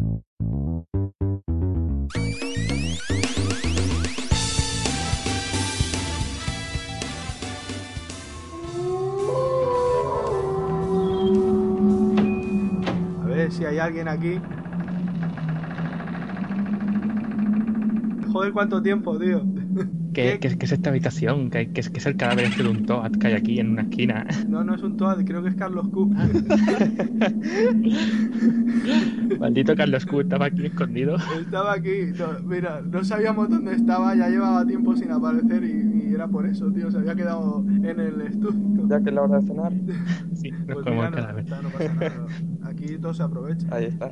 A ver si hay alguien aquí. Joder, cuánto tiempo, tío. ¿Qué, qué, qué es esta habitación? ¿Qué, qué es, qué es el cadáver este de un Toad que hay aquí en una esquina? No, no es un Toad, creo que es Carlos Q. Maldito Carlos Q estaba aquí escondido. Estaba aquí, no, mira, no sabíamos dónde estaba, ya llevaba tiempo sin aparecer y, y era por eso, tío, se había quedado en el estudio. Ya que es la hora de cenar. Sí, nos Pues comemos mira, el no, cadáver. está, no pasa nada. Aquí todo se aprovecha. Ahí está.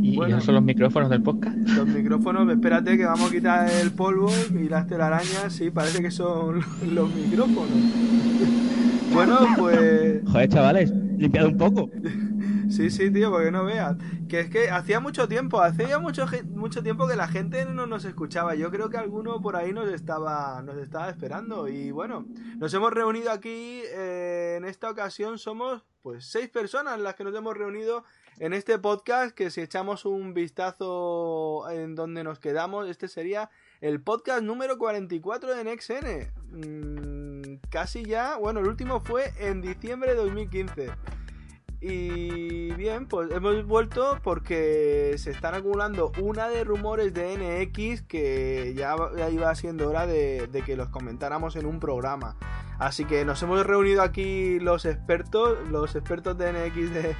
¿Y, y Bueno. esos son los micrófonos del podcast? Los micrófonos, espérate que vamos a quitar el polvo y las telarañas, sí, parece que son los micrófonos. Bueno, pues Joder, chavales, limpiado un poco. sí, sí, tío, porque no veas. Que es que hacía mucho tiempo, hacía mucho, mucho tiempo que la gente no nos escuchaba. Yo creo que alguno por ahí nos estaba, nos estaba esperando. Y bueno, nos hemos reunido aquí, eh, en esta ocasión somos pues seis personas las que nos hemos reunido en este podcast que si echamos un vistazo en donde nos quedamos, este sería el podcast número 44 de NextN. Mm, casi ya, bueno, el último fue en diciembre de 2015. Y bien, pues hemos vuelto porque se están acumulando una de rumores de NX que ya, iba siendo hora de, de que los comentáramos en un programa. Así que nos hemos reunido aquí los expertos, los expertos de NX de,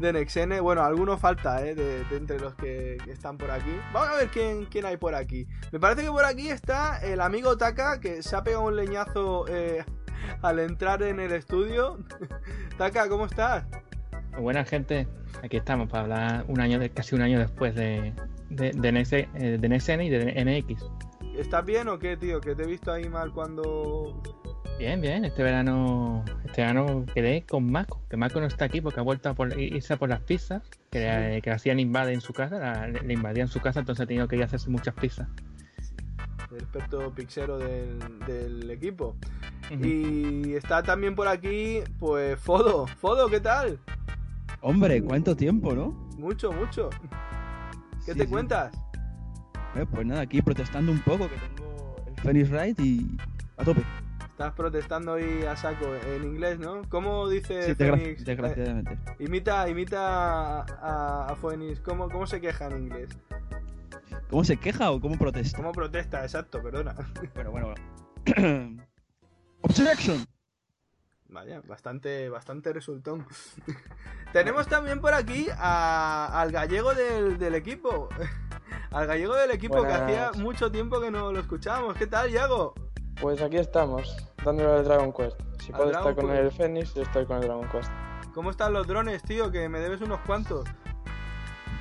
de NexN. Bueno, algunos falta, ¿eh? De, de entre los que, que están por aquí. Vamos a ver quién, quién hay por aquí. Me parece que por aquí está el amigo Taka, que se ha pegado un leñazo eh, al entrar en el estudio. Taka, ¿cómo estás? Pues buena gente, aquí estamos para hablar un año de, casi un año después de, de, de, eh, de NXN y de NX. ¿Estás bien o qué, tío? Que te he visto ahí mal cuando... Bien, bien, este verano este verano quedé con Mako, que Mako no está aquí porque ha vuelto a por, irse a por las pizzas, que, le- que hacían invade en su casa, la- le, invadían su casa, entonces ha tenido que ir a hacerse muchas pizzas. El experto pixero del, del equipo. Y está también por aquí, pues, Fodo. Fodo, ¿qué tal? Hombre, cuánto tiempo, ¿no? Mucho, mucho. ¿Qué Sí, te sí. cuentas? Eh, pues nada, aquí protestando un poco, que tengo el Phoenix Wright y a tope. Estás protestando ahí a saco en inglés, ¿no? ¿Cómo dice Sí, Fénix? desgraciadamente. Eh, imita imita a, a, a Fénix. ¿Cómo, ¿Cómo se queja en inglés? ¿Cómo se queja o cómo protesta? ¿Cómo protesta? Exacto, perdona. Bueno, bueno. bueno. Objection. Vaya, bastante, bastante resultón. Tenemos también por aquí a- al gallego del, del equipo. Al gallego del equipo que hacía mucho tiempo que no lo escuchábamos. ¿Qué tal, Yago? Pues aquí estamos, dándole al Dragon Quest. Si puedo Dragon estar con Quest. el Fénix, yo estoy con el Dragon Quest. ¿Cómo están los drones, tío? Que me debes unos cuantos.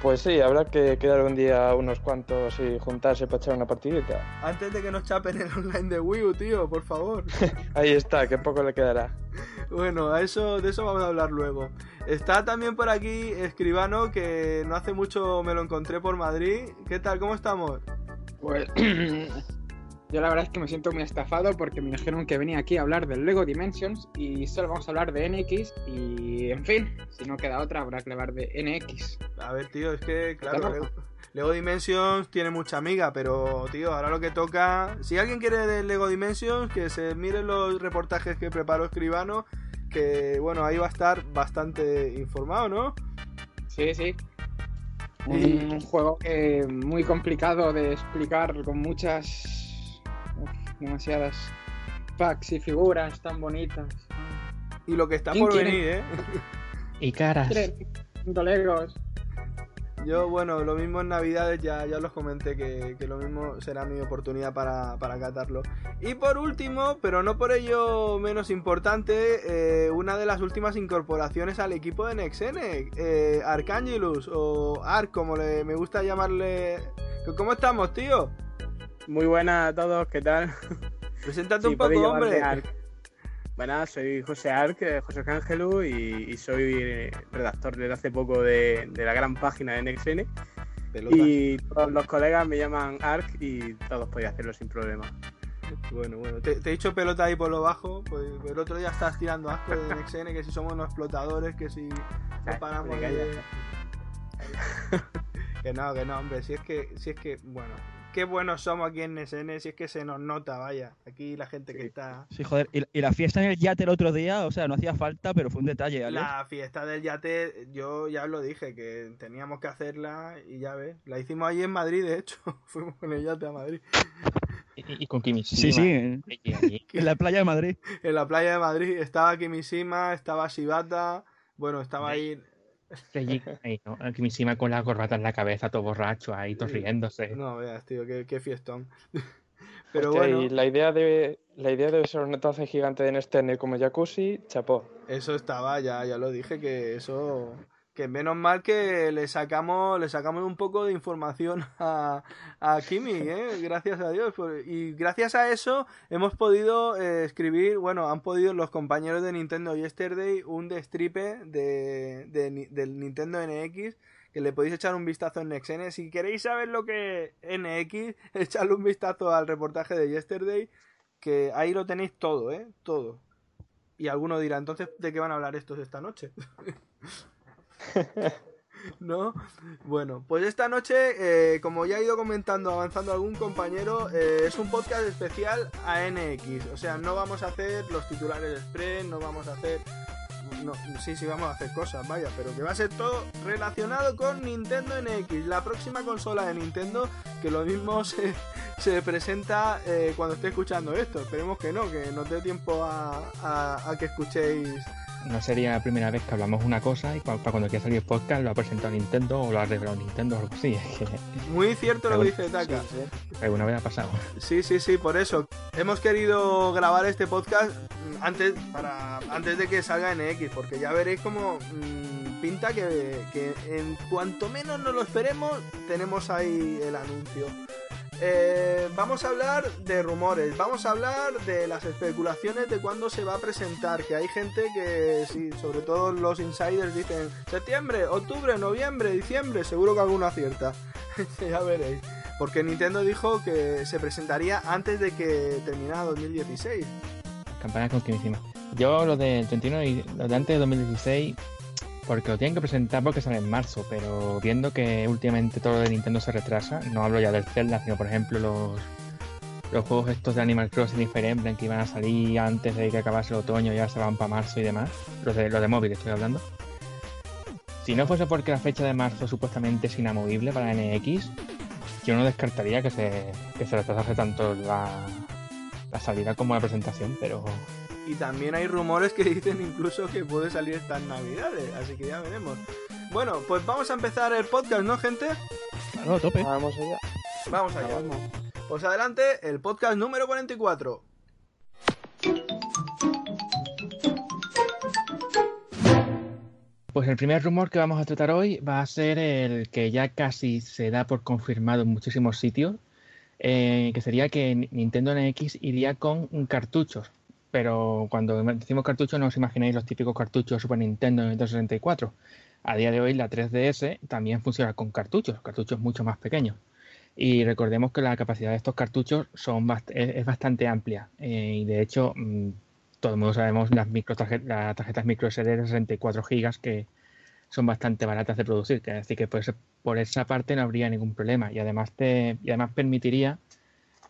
Pues sí, habrá que quedar un día unos cuantos y juntarse para echar una partidita. Antes de que nos chapen el online de Wii U, tío, por favor. Ahí está, que poco le quedará. Bueno, a eso, de eso vamos a hablar luego. Está también por aquí Escribano, que no hace mucho me lo encontré por Madrid. ¿Qué tal? ¿Cómo estamos? Pues yo la verdad es que me siento muy estafado porque me dijeron que venía aquí a hablar del Lego Dimensions y solo vamos a hablar de NX y en fin, si no queda otra habrá que hablar de NX. A ver, tío, es que, claro. Lego, Lego Dimensions tiene mucha amiga, pero, tío, ahora lo que toca... Si alguien quiere de Lego Dimensions, que se mire los reportajes que preparó Escribano, que, bueno, ahí va a estar bastante informado, ¿no? Sí, sí. Un, juego muy complicado de explicar con muchas... uf, demasiadas packs y figuras tan bonitas. Y lo que está ¿Quién por quiere? venir, ¿eh? Y caras. ¿Quieren? Legos. Yo, bueno, lo mismo en Navidades, ya, ya los comenté que, que lo mismo será mi oportunidad para, para catarlo. Y por último, pero no por ello menos importante, eh, una de las últimas incorporaciones al equipo de Nexene, eh, Arcangelus, o Arc, como le, me gusta llamarle. ¿Cómo estamos, tío? Muy buenas a todos, ¿qué tal? Preséntate Sí, un poco, hombre. Arc. Bueno, soy José Arc, eh, José Ángelu, y, y soy redactor desde hace poco de, de la gran página de. Pelotas. Y todos los colegas me llaman Arc y todos podéis hacerlo sin problema. Bueno, bueno, te, te he dicho pelota ahí por lo bajo, pues el otro día estás tirando asco de NXN, que si somos unos explotadores, que si no Ay, paramos de... callas. Que no, que no, hombre, si es que, si es que, bueno, qué buenos somos aquí en NSN, si es que se nos nota, vaya, aquí la gente que está... Sí, joder. Y, y la fiesta en el yate el otro día, o sea, no hacía falta, pero fue un detalle, Alex. La fiesta del yate, yo ya os lo dije, que teníamos que hacerla y ya ves, la hicimos allí en Madrid, de hecho, fuimos con el yate a Madrid, Y, y con Kimishima. Sí, sí, en la playa de Madrid. en la playa de Madrid, estaba Kimishima, estaba Shibata, bueno, estaba ahí... ahí, ¿no? Kimishima con la corbata en la cabeza, todo borracho, ahí, todo Sí. riéndose. No veas, tío, qué, qué fiestón. Pero Hostia, bueno, y la idea de la idea debe ser un netazo gigante de Nextene como jacuzzi, chapó. eso estaba, ya, ya lo dije, que eso... Que menos mal que le sacamos, le sacamos un poco de información a, a Kimi, ¿eh? gracias a Dios. por- Y gracias a eso hemos podido eh, escribir, bueno, han podido los compañeros de Nintendo Yesterday un destripe de, de del Nintendo NX que le podéis echar un vistazo en NextN. Si queréis saber lo que NX, echadle un vistazo al reportaje de Yesterday, que ahí lo tenéis todo, ¿eh? Todo. Y alguno dirá, entonces, ¿de qué van a hablar estos esta noche? ¿No? Bueno, pues esta noche, eh, como ya ha ido comentando, avanzando algún compañero, eh, es un podcast especial a NX. O sea, no vamos a hacer los titulares express, no vamos a hacer... No, sí, sí, vamos a hacer cosas, vaya, pero que va a ser todo relacionado con Nintendo NX, la próxima consola de Nintendo, que lo mismo se, se presenta eh, cuando esté escuchando esto. Esperemos que no, que nos dé tiempo a que escuchéis No sería la primera vez que hablamos una cosa y para cuando quiera salir el podcast lo ha presentado Nintendo o lo ha revelado Nintendo o algo así. Es que Muy cierto lo que dice Taka. alguna vez ha pasado. Sí, sí, sí, por eso. Hemos querido grabar este podcast antes, para, antes de que salga en X, porque ya veréis como mm, pinta que, que en cuanto menos nos lo esperemos, tenemos ahí el anuncio. Eh, vamos a hablar de rumores, vamos a hablar de las especulaciones de cuándo se va a presentar, que hay gente que, sí, sobre todo los insiders dicen septiembre, octubre, noviembre, diciembre, seguro que alguno acierta. ya veréis. Porque Nintendo dijo que se presentaría antes de que terminara 2016. Campana con Kimishima. Yo lo del 31 y lo de antes de 2016, porque lo tienen que presentar porque sale en marzo, pero viendo que últimamente todo lo de Nintendo se retrasa, no hablo ya del Zelda, sino por ejemplo los, los juegos estos de Animal Crossing y Fire que iban a salir antes de que acabase el otoño, ya se van para marzo y demás, los de, los de móvil estoy hablando. Si no fuese porque la fecha de marzo supuestamente es inamovible para NX, yo no descartaría que se, que se retrasase tanto la, la salida como la presentación, pero Y también hay rumores que dicen incluso que puede salir estas navidades, así que ya veremos. Bueno, pues vamos a empezar el podcast, ¿no, gente? Claro, a tope. Vamos allá. Vamos allá. Pues adelante, el podcast número 44. Pues el primer rumor que vamos a tratar hoy va a ser el que ya casi se da por confirmado en muchísimos sitios, eh, que sería que Ni- Nintendo NX iría con cartuchos. Pero cuando decimos cartuchos no os imagináis los típicos cartuchos Super Nintendo Nintendo 64. A día de hoy la 3DS también funciona con cartuchos, cartuchos mucho más pequeños. Y recordemos que la capacidad de estos cartuchos son bast- es, es bastante amplia. eh, y de hecho, mm, todo el mundo sabemos las, micro las tarjetas micro SD de 64 GB que son bastante baratas de producir. Así que por, por esa parte no habría ningún problema. Y además, te, y además permitiría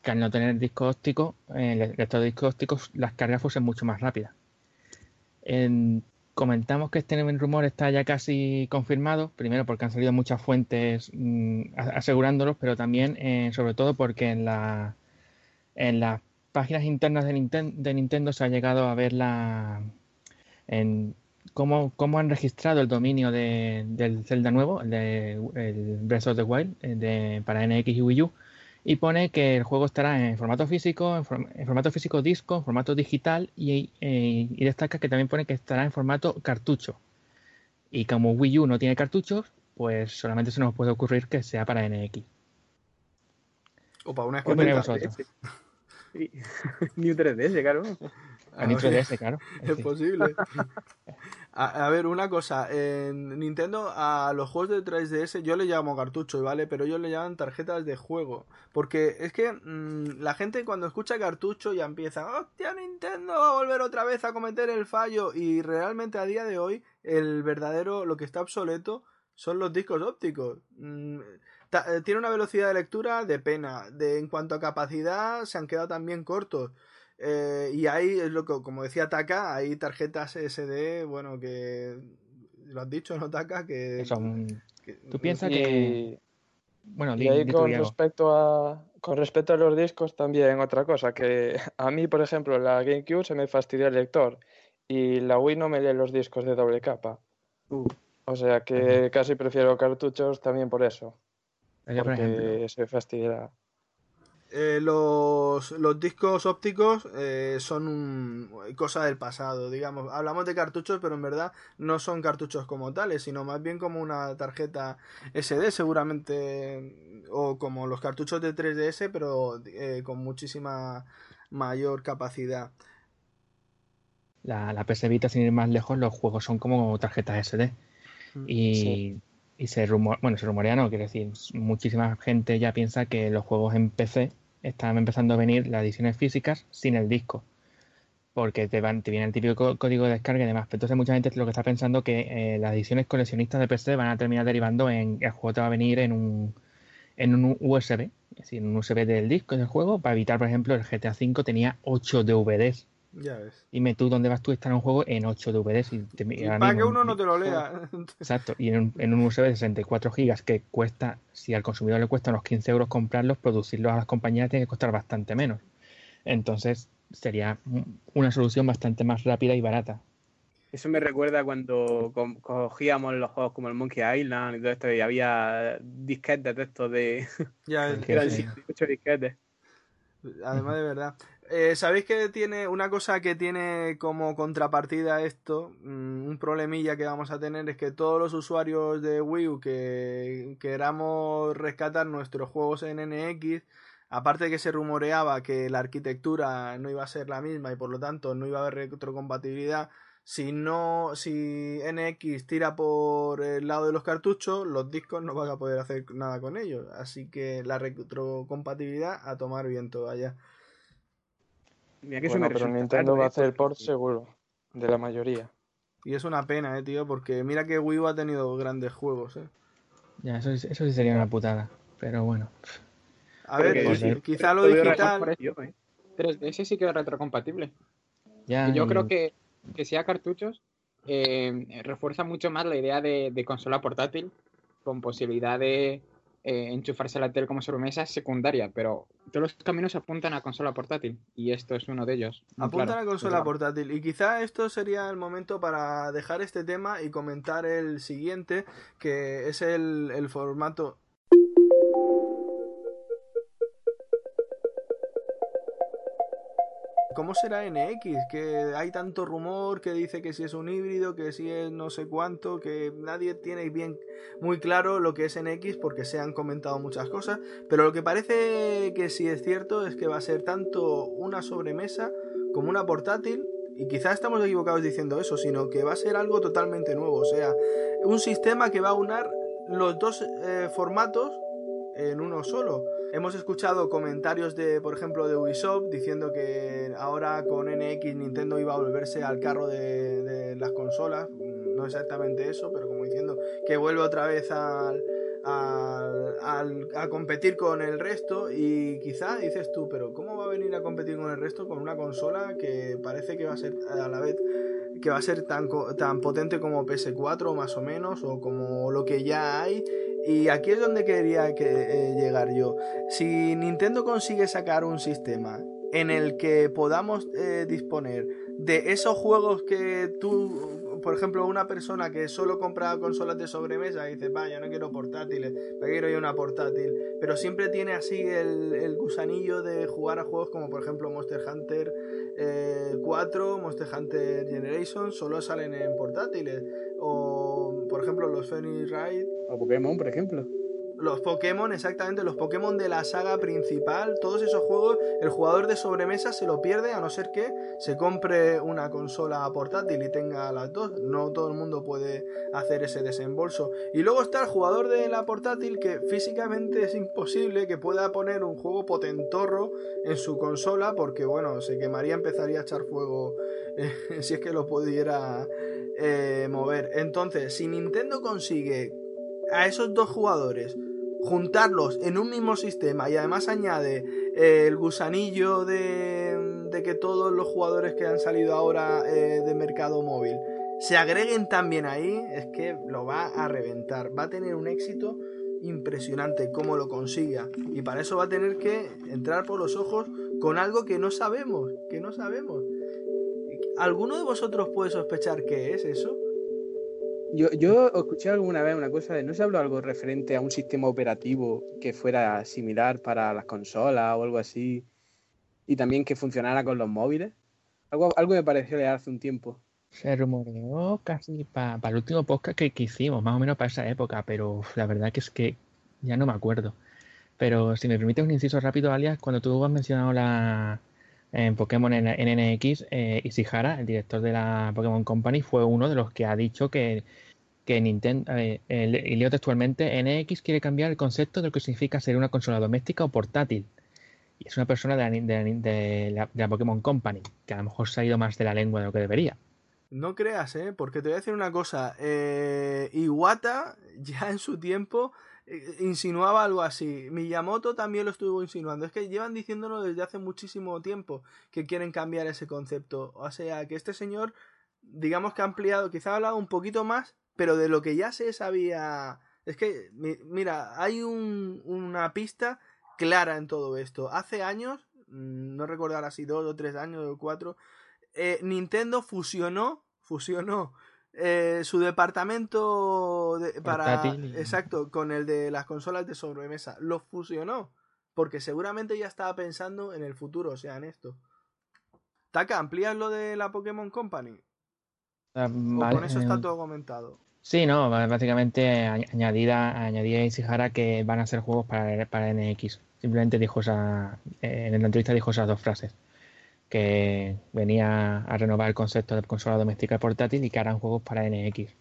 que al no tener disco óptico, eh, el lector de discos ópticos, las cargas fuesen mucho más rápidas. En- comentamos que este rumor está ya casi confirmado, primero porque han salido muchas fuentes mm, a- asegurándolos, pero también, eh, sobre todo, porque en, la, en las páginas internas de, Ninten- de Nintendo se ha llegado a ver la, en cómo, cómo han registrado el dominio de, del Zelda nuevo, el, de, Breath of the Wild, eh, de, para NX y Wii U, y pone que el juego estará en formato físico, en, form- en formato físico disco, en formato digital y, eh, y destaca que también pone que estará en formato cartucho. Y como Wii U no tiene cartuchos, pues solamente se nos puede ocurrir que sea para NX. O para una ¿Qué opináis escopeta. vosotros? Sí. New 3DS, claro. Claro. Es Sí. posible. A, a ver, una cosa. En Nintendo, a los juegos de 3DS, yo le llamo cartucho, ¿vale? Pero ellos le llaman tarjetas de juego. Porque es que mm, la gente cuando escucha cartucho ya empieza, hostia, Nintendo va a volver otra vez a cometer el fallo. Y realmente a día de hoy, el verdadero, lo que está obsoleto, son los discos ópticos. Mm, eh, tiene una velocidad de lectura de pena. De, en cuanto a capacidad, se han quedado también cortos. Eh, y ahí es lo que, como decía Taka, hay tarjetas SD, bueno, que lo has dicho, ¿no, Taka? Que, son- que- ¿Tú piensas Y, que.? Bueno, y ahí con respecto a con respecto a los discos también otra cosa, que a mí, por ejemplo, la GameCube se me fastidió el lector y la Wii no me lee los discos de doble capa. Uh. O sea que casi prefiero cartuchos también por eso, Yo, por ejemplo. porque se fastidia. Eh, los, los discos ópticos eh, son un, cosa del pasado, digamos. Hablamos de cartuchos, pero en verdad no son cartuchos como tales, sino más bien como una tarjeta SD, seguramente, o como los cartuchos de 3DS, pero eh, con muchísima mayor capacidad. La, la PS Vita, sin ir más lejos, los juegos son como tarjetas SD. Y, Sí. Y se rumor, bueno, se rumorea, no, quiero decir, muchísima gente ya piensa que los juegos en PC están empezando a venir las ediciones físicas sin el disco. Porque te, van, te viene el típico co- código de descarga y demás. Pero entonces mucha gente lo que está pensando que eh, las ediciones coleccionistas de PC van a terminar derivando en el juego te va a venir en un, en un USB, es decir, un USB del disco del juego, para evitar, por ejemplo, el GTA V tenía 8 DVDs. Ya ves. Dime tú dónde vas tú a estar un juego en 8 DVDs. Y, te- Y ahora para que uno no te lo lea. Exacto, y en un, en un USB de 64 gigas que cuesta, si al consumidor le cuesta unos 15 euros comprarlos, producirlos a las compañías tiene que costar bastante menos. Entonces sería una solución bastante más rápida y barata. Eso me recuerda cuando co- cogíamos los juegos como el Monkey Island y todo esto y había disquetes de estos de... Ya eran sí. 18 disquetes. Además de verdad. Eh, ¿Sabéis que tiene una cosa que tiene como contrapartida esto? Mm, un problemilla que vamos a tener es que todos los usuarios de Wii U que queramos rescatar nuestros juegos en NX, aparte de que se rumoreaba que la arquitectura no iba a ser la misma y por lo tanto no iba a haber retrocompatibilidad, si no, si NX tira por el lado de los cartuchos, los discos no van a poder hacer nada con ellos. Así que la retrocompatibilidad a tomar viento allá. Mira que eso Bueno, me pero Nintendo va a hacer port seguro, de la mayoría. Y es una pena, eh, tío, porque mira que Wii U ha tenido grandes juegos, eh. Ya, eso, sí- eso sí sería una putada. Pero bueno, A Pero ver, pues, quizá lo digital. ¿eh? 3DS sí que es retrocompatible. ya. Y yo y- creo que, que sea cartuchos eh, refuerza mucho más la idea de, de consola portátil con posibilidad de eh, enchufarse a la tele como sobremesa secundaria, pero todos los caminos apuntan a consola portátil y esto es uno de ellos. muy Apunta claro. a la consola portátil. Y quizá esto sería el momento para dejar este tema y comentar el siguiente, que es el, el formato. ¿Cómo será NX? Que hay tanto rumor que dice que si es un híbrido, que si es no sé cuánto, que nadie tiene bien muy claro lo que es NX porque se han comentado muchas cosas. Pero lo que parece que sí es cierto es que va a ser tanto una sobremesa como una portátil. Y quizás estamos equivocados diciendo eso, sino que va a ser algo totalmente nuevo. O sea, un sistema que va a unar los dos eh, formatos en uno solo. Hemos escuchado comentarios de, por ejemplo, de Ubisoft diciendo que ahora con NX Nintendo iba a volverse al carro de, las consolas. No exactamente eso, pero como diciendo que vuelve otra vez al, al- al- a competir con el resto. Y quizá dices tú, pero ¿cómo va a venir a competir con el resto con una consola que parece que va a ser a la vez que va a ser tan, tan potente como PS4 más o menos o como lo que ya hay y aquí es donde quería que, eh, llegar yo. Si Nintendo consigue sacar un sistema en el que podamos eh, disponer de esos juegos que tú por ejemplo, una persona que solo compra consolas de sobremesa y dice, vaya, no quiero portátiles, me quiero yo una portátil, pero siempre tiene así el, gusanillo de jugar a juegos como por ejemplo Monster Hunter eh, 4, Monster Hunter Generation, solo salen en portátiles, por ejemplo los Phoenix Ride O Pokémon, por ejemplo. los Pokémon, exactamente, los Pokémon de la saga principal, todos esos juegos, el jugador de sobremesa se lo pierde a no ser que se compre una consola portátil y tenga las dos. No todo el mundo puede hacer ese desembolso. Y luego está el jugador de la portátil que físicamente es imposible que pueda poner un juego potentorro en su consola porque, bueno, se quemaría, empezaría a echar fuego eh, si es que lo pudiera eh, mover. Entonces, si Nintendo consigue a esos dos jugadores juntarlos en un mismo sistema y además añade eh, el gusanillo de, que todos los jugadores que han salido ahora eh, de mercado móvil se agreguen también ahí, es que lo va a reventar, va a tener un éxito impresionante como lo consiga y para eso va a tener que entrar por los ojos con algo que no sabemos, que no sabemos. ¿Alguno de vosotros puede sospechar qué es eso? Yo, yo escuché alguna vez una cosa de, ¿no se habló algo referente a un sistema operativo que fuera similar para las consolas o algo así? Y también que funcionara con los móviles. Algo, algo me pareció leer hace un tiempo. Se rumoreó casi para el último podcast que, que hicimos, más o menos para esa época, pero uf, la verdad que es que ya no me acuerdo. Pero si me permites un inciso rápido, alias, cuando tú has mencionado la en Pokémon en, NX, eh, Ishihara, el director de la Pokémon Company, fue uno de los que ha dicho que, que Nintendo, eh, y leo textualmente, NX quiere cambiar el concepto de lo que significa ser una consola doméstica o portátil. Y es una persona de la, de la- de la- de la Pokémon Company, que a lo mejor se ha ido más de la lengua de lo que debería. No creas, ¿eh? Porque te voy a decir una cosa. Eh, Iwata ya en su tiempo insinuaba algo así. Miyamoto también lo estuvo insinuando. Es que llevan diciéndolo desde hace muchísimo tiempo que quieren cambiar ese concepto. O sea, que este señor, digamos que ha ampliado, quizá ha hablado un poquito más, pero de lo que ya se sabía... Es que, mi- mira, hay un- una pista clara en todo esto. Hace años, mm, no recuerdo ahora si dos o tres años o cuatro, eh, Nintendo fusionó, fusionó eh, su departamento de- para, exacto, con el de las consolas de sobremesa. Lo fusionó, porque seguramente ya estaba pensando en el futuro, o sea, en esto. Taka, ¿amplías lo de la Pokémon Company? Ah, ¿O vale, con eso está eh, todo comentado? Sí, no, básicamente añadida, añadía Ishihara que van a ser juegos para, para NX. Simplemente dijo esa, eh, en la entrevista dijo esas dos frases. Que venía a renovar el concepto de consola doméstica y portátil y que harán juegos para NX.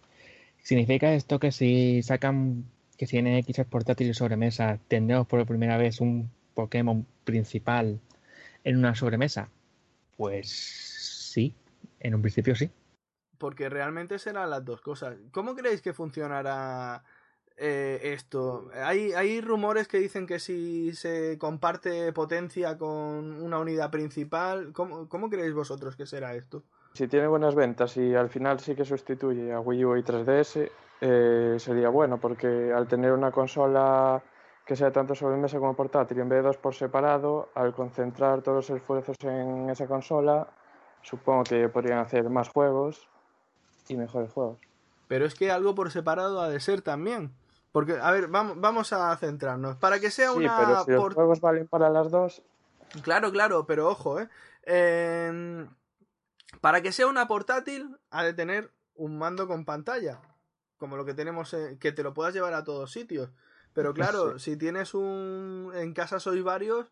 ¿Significa esto que si sacan, que si NX es portátil y sobremesa, tendremos por primera vez un Pokémon principal en una sobremesa? Pues sí, en un principio sí. Porque realmente serán las dos cosas. ¿Cómo creéis que funcionará eh, esto? Hay, hay rumores que dicen que si se comparte potencia con una unidad principal, ¿cómo, cómo creéis vosotros que será esto? Si tiene buenas ventas y al final sí que sustituye a Wii U y 3DS, eh, sería bueno, porque al tener una consola que sea tanto sobremesa como portátil, en vez de dos por separado, al concentrar todos los esfuerzos en esa consola, supongo que podrían hacer más juegos y mejores juegos. Pero es que algo por separado ha de ser también. Porque, a ver, vamos, vamos a centrarnos. Para que sea Sí, una... pero si los por- juegos valen para las dos, Claro, claro, pero ojo, ¿eh? Eh, Para que sea una portátil, ha de tener un mando con pantalla. Como lo que tenemos, eh, que te lo puedas llevar a todos sitios. Pero claro, si tienes un. En casa sois varios,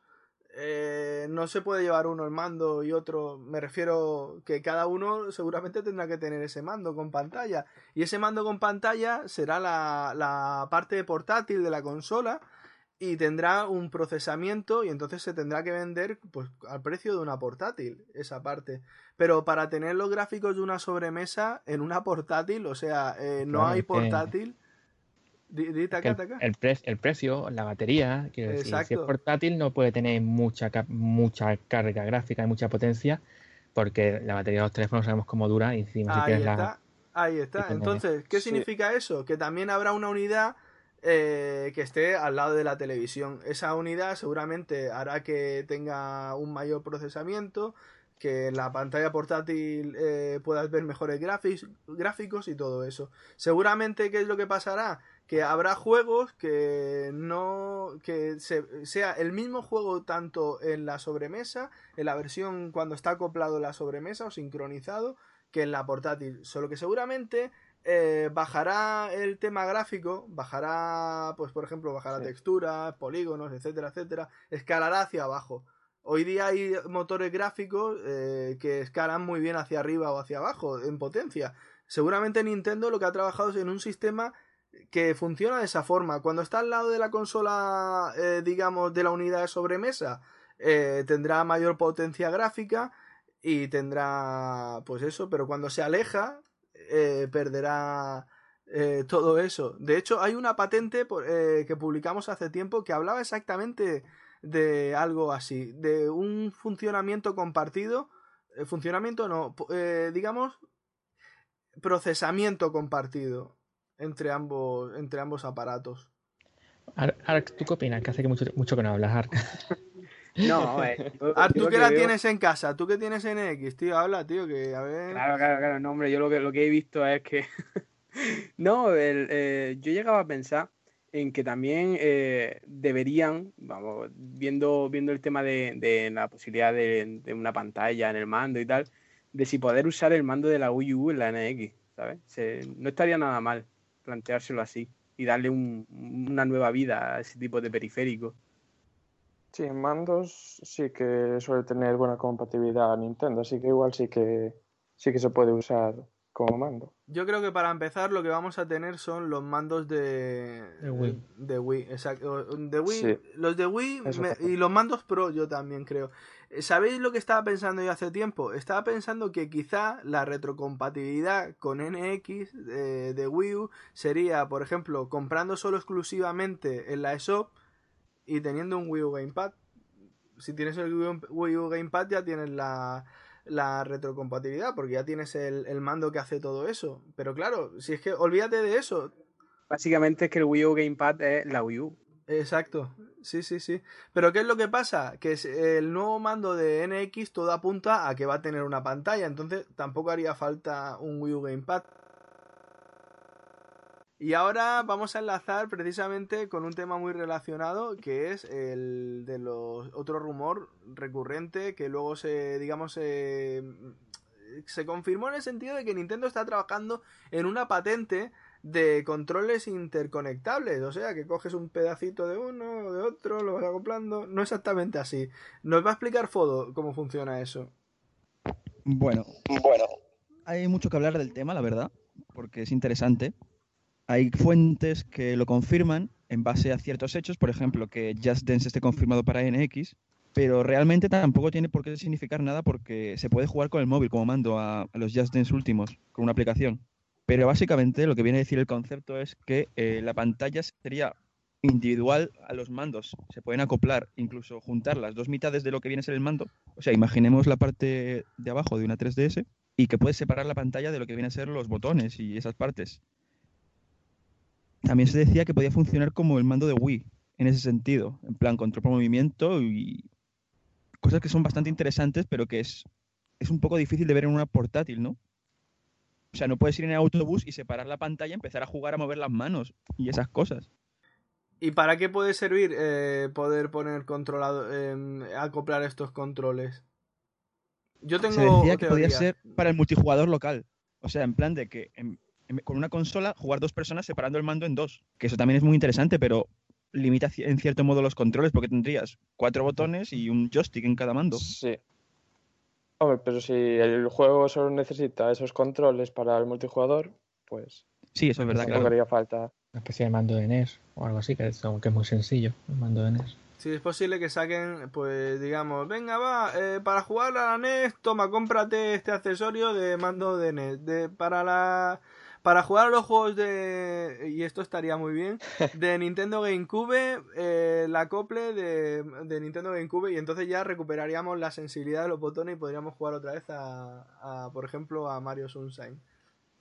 eh, no se puede llevar uno el mando y otro. Me refiero que cada uno seguramente tendrá que tener ese mando con pantalla. Y ese mando con pantalla será la, la parte portátil de la consola y tendrá un procesamiento y entonces se tendrá que vender pues al precio de una portátil esa parte pero para tener los gráficos de una sobremesa en una portátil o sea eh, no Claro, hay portátil Que taca, el, taca. el pre- el precio, la batería, quiero decir, si es portátil no puede tener mucha, mucha carga gráfica y mucha potencia, porque la batería de los teléfonos sabemos cómo dura y encima si ahí tienes la... está ahí está entonces qué Sí. significa eso que también habrá una unidad eh, que esté al lado de la televisión esa unidad seguramente hará que tenga un mayor procesamiento que en la pantalla portátil eh, puedas ver mejores gráficos, gráficos y todo eso. Seguramente, ¿qué es lo que pasará? Que habrá juegos que no. que se- sea el mismo juego tanto en la sobremesa, en la versión cuando está acoplado en la sobremesa o sincronizado, que en la portátil. Solo que seguramente eh, bajará el tema gráfico, bajará, pues por ejemplo, bajará Sí. texturas, polígonos, etcétera, etcétera, escalará hacia abajo. Hoy día hay motores gráficos eh, que escalan muy bien hacia arriba o hacia abajo en potencia. Seguramente Nintendo lo que ha trabajado es en un sistema que funciona de esa forma. Cuando está al lado de la consola, eh, digamos, de la unidad de sobremesa, eh, tendrá mayor potencia gráfica y tendrá, pues eso, pero cuando se aleja, eh, perderá todo eso. De hecho, hay una patente por- que publicamos hace tiempo que hablaba exactamente de algo así, de un funcionamiento compartido, funcionamiento no, digamos, procesamiento compartido entre ambos, entre ambos aparatos. Ar- Ark, ¿tú qué opinas? Que hace que mucho, mucho que no hablas, Ark. No, eh, yo tú que la veo- tienes en casa, tú que tienes NX, tío, habla, tío, que a ver. Claro, claro, claro. No, hombre, yo lo que, lo que he visto es que. no, el, eh, yo llegaba a pensar en que también eh, deberían, vamos, viendo, viendo el tema de, de la posibilidad de, de una pantalla en el mando y tal, de si poder usar el mando de la Wii U en la NX, ¿sabes? Se- no estaría nada mal planteárselo así y darle un- una nueva vida a ese tipo de periférico. Sí, en mandos sí que suele tener buena compatibilidad a Nintendo, así que igual sí que sí que se puede usar como mando. Yo creo que para empezar lo que vamos a tener son los mandos de, De Wii. de Wii, exacto. De Wii, Sí. los de Wii me- y los mandos Pro yo también creo. ¿Sabéis lo que estaba pensando yo hace tiempo? Estaba pensando que quizá la retrocompatibilidad con NX eh, de Wii U sería, por ejemplo, comprando solo exclusivamente en la eShop y teniendo un Wii U Gamepad. Si tienes el Wii U- Gamepad ya tienes la, la retrocompatibilidad porque ya tienes el, el mando que hace todo eso. Pero claro, si es que olvídate de eso. Básicamente es que el Wii U Gamepad es la Wii U. Exacto, sí, sí, sí. Pero ¿qué es lo que pasa? Que el nuevo mando de NX todo apunta a que va a tener una pantalla, entonces tampoco haría falta un Wii U Gamepad. Y ahora vamos a enlazar precisamente con un tema muy relacionado, que es el de los otro rumor recurrente que luego se, digamos, se confirmó en el sentido de que Nintendo está trabajando en una patente de controles interconectables, o sea, que coges un pedacito de uno o de otro, lo vas acoplando, no exactamente así. ¿Nos va a explicar Fodo cómo funciona eso? Bueno, Bueno, hay mucho que hablar del tema, la verdad, porque es interesante. Hay fuentes que lo confirman en base a ciertos hechos, por ejemplo, que Just Dance esté confirmado para NX, pero realmente tampoco tiene por qué significar nada porque se puede jugar con el móvil como mando a, a los Just Dance últimos, con una aplicación. Pero básicamente lo que viene a decir el concepto es que eh, la pantalla sería individual a los mandos. Se pueden acoplar, incluso juntar las dos mitades de lo que viene a ser el mando. O sea, imaginemos la parte de abajo de una 3DS y que puedes separar la pantalla de lo que vienen a ser los botones y esas partes. También se decía que podía funcionar como el mando de Wii, en ese sentido, en plan control por movimiento y cosas que son bastante interesantes, pero que es, es un poco difícil de ver en una portátil, ¿no? O sea, no puedes ir en el autobús y separar la pantalla y empezar a jugar a mover las manos y esas cosas. ¿Y para qué puede servir eh, poder poner controlado, em, acoplar estos controles? Yo tengo Se decía que podía ser para el multijugador local. O sea, en plan de que en- en- con una consola jugar dos personas separando el mando en dos. Que eso también es muy interesante, pero limita en cierto modo los controles porque tendrías cuatro botones y un joystick en cada mando. Sí. Hombre, pero si el juego solo necesita esos controles para el multijugador, pues Sí, eso es verdad, claro. haría falta. Una especie de mando de NES o algo así, que es, que es muy sencillo, el mando de NES. Si es posible que saquen, pues digamos, venga, va, eh, para jugar a la NES, toma, cómprate este accesorio de mando de NES. De, para la para jugar a los juegos de. Y esto estaría muy bien. De Nintendo GameCube, eh, el acople de, de Nintendo GameCube. Y entonces ya recuperaríamos la sensibilidad de los botones y podríamos jugar otra vez a, a, por ejemplo, a Mario Sunshine.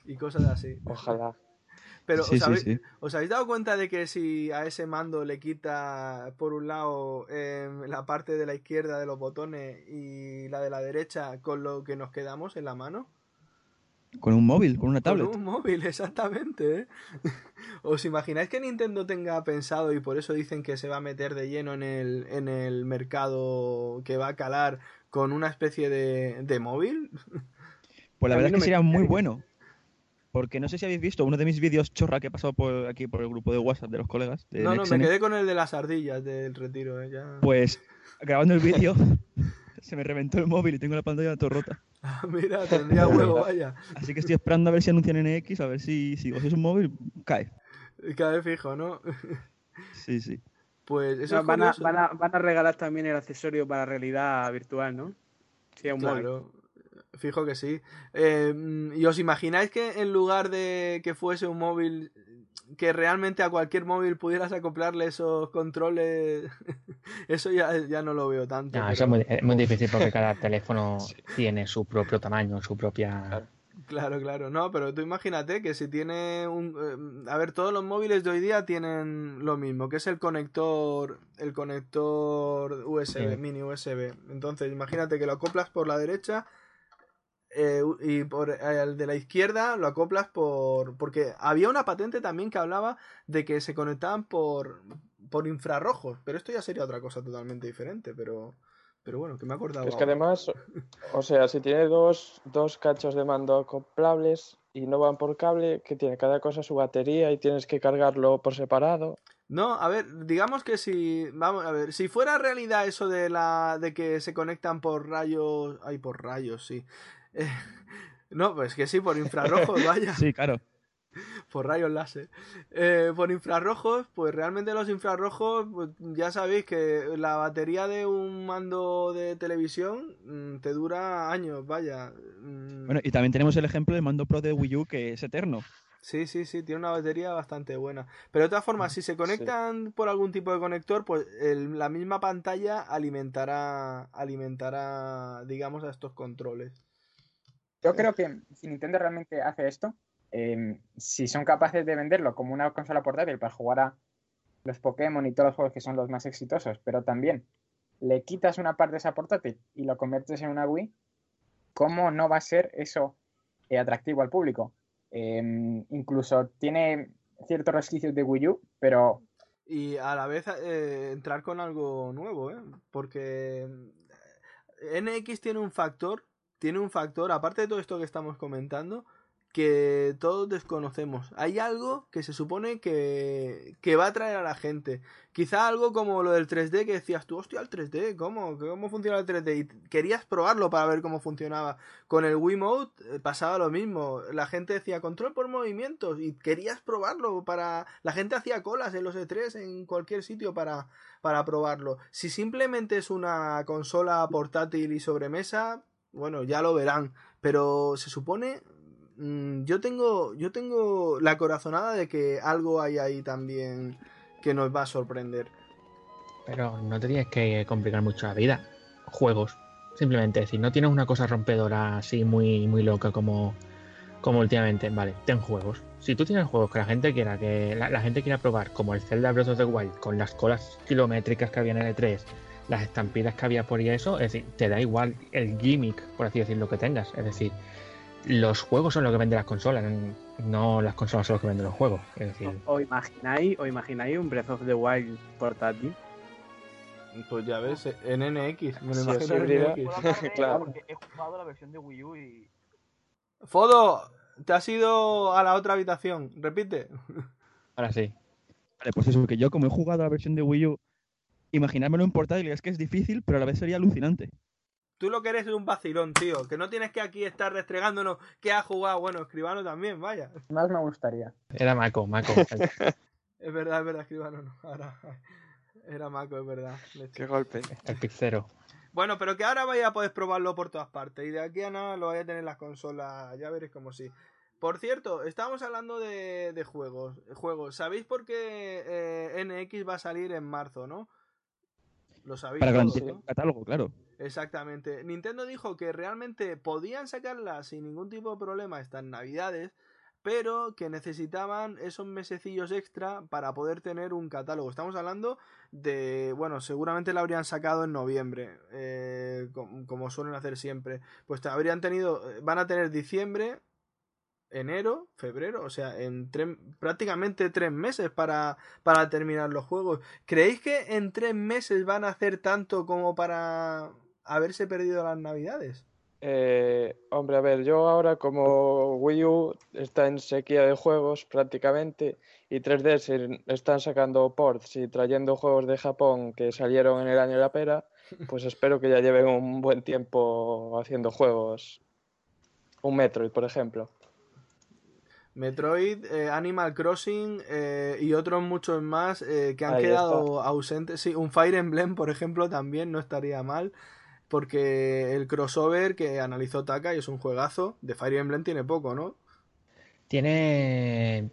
Y cosas así. Ojalá. Pero Sí, ¿os, sí, habéis, sí. os habéis dado cuenta de que si a ese mando le quita por un lado em, la parte de la izquierda de los botones y la de la derecha con lo que nos quedamos en la mano? Con un móvil, con una tablet. Con un móvil, exactamente. ¿eh? ¿Os imagináis que Nintendo tenga pensado y por eso dicen que se va a meter de lleno en el, en el mercado que va a calar con una especie de, de móvil? Pues la verdad es que sería muy bueno. Porque no sé si habéis visto uno de mis vídeos chorra que he pasado por aquí por el grupo de WhatsApp de los colegas. De No, no, me quedé con el de las ardillas del retiro. ¿eh? Ya... Pues grabando el vídeo se me reventó el móvil y tengo la pantalla todo rota. Ah, Mira, tendría huevo, vaya. Así que estoy esperando a ver si anuncian NX, a ver si, si cogéis un móvil, cae. Vez fijo, ¿no? Sí, sí. Pues eso No, es van, a, van, a, van a regalar también el accesorio para realidad virtual, ¿no? Sí, un móvil. Claro, fijo que sí. Eh, ¿Y os imagináis que en lugar de que fuese un móvil, que realmente a cualquier móvil pudieras acoplarle esos controles? eso ya, ya no lo veo tanto. No, pero- eso es muy, es muy difícil porque cada teléfono tiene su propio tamaño, su propia... Claro. Claro, claro. No, pero tú imagínate que si tiene un... eh, a ver, todos los móviles de hoy día tienen lo mismo, que es el conector, el conector USB, Sí. mini USB. Entonces, imagínate que lo acoplas por la derecha eh, y por el de la izquierda lo acoplas por... Porque había una patente también que hablaba de que se conectaban por, por infrarrojos, pero esto ya sería otra cosa totalmente diferente, pero... Pero bueno, que me he acordado. Es que ahora. además, o sea, si tiene dos, dos cachos de mando acoplables y no van por cable, que tiene cada cosa su batería y tienes que cargarlo por separado. No, a ver, digamos que si, vamos a ver, si fuera realidad eso de la, de que se conectan por rayos, ay, por rayos, sí. Eh, no, pues que sí, por infrarrojos, vaya, Sí, claro. por rayos láser. Eh, por infrarrojos, pues realmente los infrarrojos, pues ya sabéis que la batería de un mando de televisión mm, te dura años, vaya. Mm, Bueno, y también tenemos el ejemplo del mando Pro de Wii U que es eterno. Sí, sí, sí, tiene una batería bastante buena. Pero de todas formas, si se conectan por algún tipo de conector, pues el- la misma pantalla alimentará, alimentará, digamos, a estos controles. Yo creo que si Nintendo realmente hace esto, eh, si son capaces de venderlo como una consola portátil para jugar a los Pokémon y todos los juegos que son los más exitosos, pero también le quitas una parte de esa portátil y lo conviertes en una Wii, ¿cómo no va a ser eso eh, atractivo al público? Eh, incluso tiene ciertos resquicios de Wii U, pero Y a la vez eh, entrar con algo nuevo, ¿eh? Porque eh, NX tiene un factor, tiene un factor, aparte de todo esto que estamos comentando, que todos desconocemos. Hay algo que se supone que, que va a atraer a la gente. Quizá algo como lo del 3D que decías tú, hostia, el 3D, ¿cómo? ¿Cómo funciona el 3D? Y querías probarlo para ver cómo funcionaba. Con el Wiimote eh, pasaba lo mismo. La gente decía control por movimientos y querías probarlo para... La gente hacía colas en los E3 en cualquier sitio para, para probarlo. Si simplemente es una consola portátil y sobremesa, bueno, ya lo verán. Pero se supone... mm, Yo tengo, yo tengo la corazonada de que algo hay ahí también que nos va a sorprender. Pero no te que complicar mucho la vida. Juegos. Simplemente, si no tienes una cosa rompedora así muy, muy loca como, como últimamente, vale, ten juegos. Si tú tienes juegos que la gente quiera, que la, la gente quiera probar, como el Zelda Breath of the Wild, con las colas kilométricas que había en el E3, las estampidas que había por ahí eso, es decir, te da igual el gimmick, por así decirlo, que tengas. Es decir, los juegos son lo que venden las consolas, no las consolas son lo que venden los juegos. Es decir, O, o imagináis, o imagináis un Breath of the Wild portátil. Pues ya ves, en NX, me lo Sí, imagino sí, en NX. Claro. Porque he jugado la versión de Wii U y... Fodo, te has ido a la otra habitación, repite. ahora sí. Vale, pues eso, que yo como he jugado la versión de Wii U, imaginármelo en portátil es que es difícil, pero a la vez sería alucinante. Tú lo que eres es un vacilón, tío. Que no tienes que aquí estar restregándonos que ha jugado. Bueno, escribano también, vaya. más me gustaría. Era Mako, Mako. Es verdad, es verdad, escribano no. Ahora, era Maco, es verdad. leche. Qué golpe. el Pixero. Bueno, pero que ahora vaya a poder probarlo por todas partes. Y de aquí a nada lo vaya a tener en las consolas. Ya veréis como sí. Por cierto, estábamos hablando de, de juegos. Juegos. ¿Sabéis por qué eh, NX va a salir en marzo, no? Lo sabéis Para todos, garantizar ¿no? el catálogo, claro. Exactamente. Nintendo dijo que realmente podían sacarla sin ningún tipo de problema estas navidades, pero que necesitaban esos mesecillos extra para poder tener un catálogo. Estamos hablando de, bueno, seguramente lo habrían sacado en noviembre, eh, com- como suelen hacer siempre. Pues habrían tenido, van a tener diciembre, enero, febrero, o sea, en tres- prácticamente tres meses para, para terminar los juegos. ¿Creéis que en tres meses van a hacer tanto como para haberse perdido las navidades? Eh, hombre, a ver, yo ahora como Wii U está en sequía de juegos prácticamente y 3DS están sacando ports y trayendo juegos de Japón que salieron en el año de la pera, pues espero que ya lleven un buen tiempo haciendo juegos. Un Metroid, por ejemplo. Metroid, eh, Animal Crossing eh, y otros muchos más eh, que han Ahí quedado ausentes. Sí, un Fire Emblem, por ejemplo, también no estaría mal. Porque el crossover que analizó Taka y es un juegazo, de Fire Emblem tiene poco, ¿no? Tiene.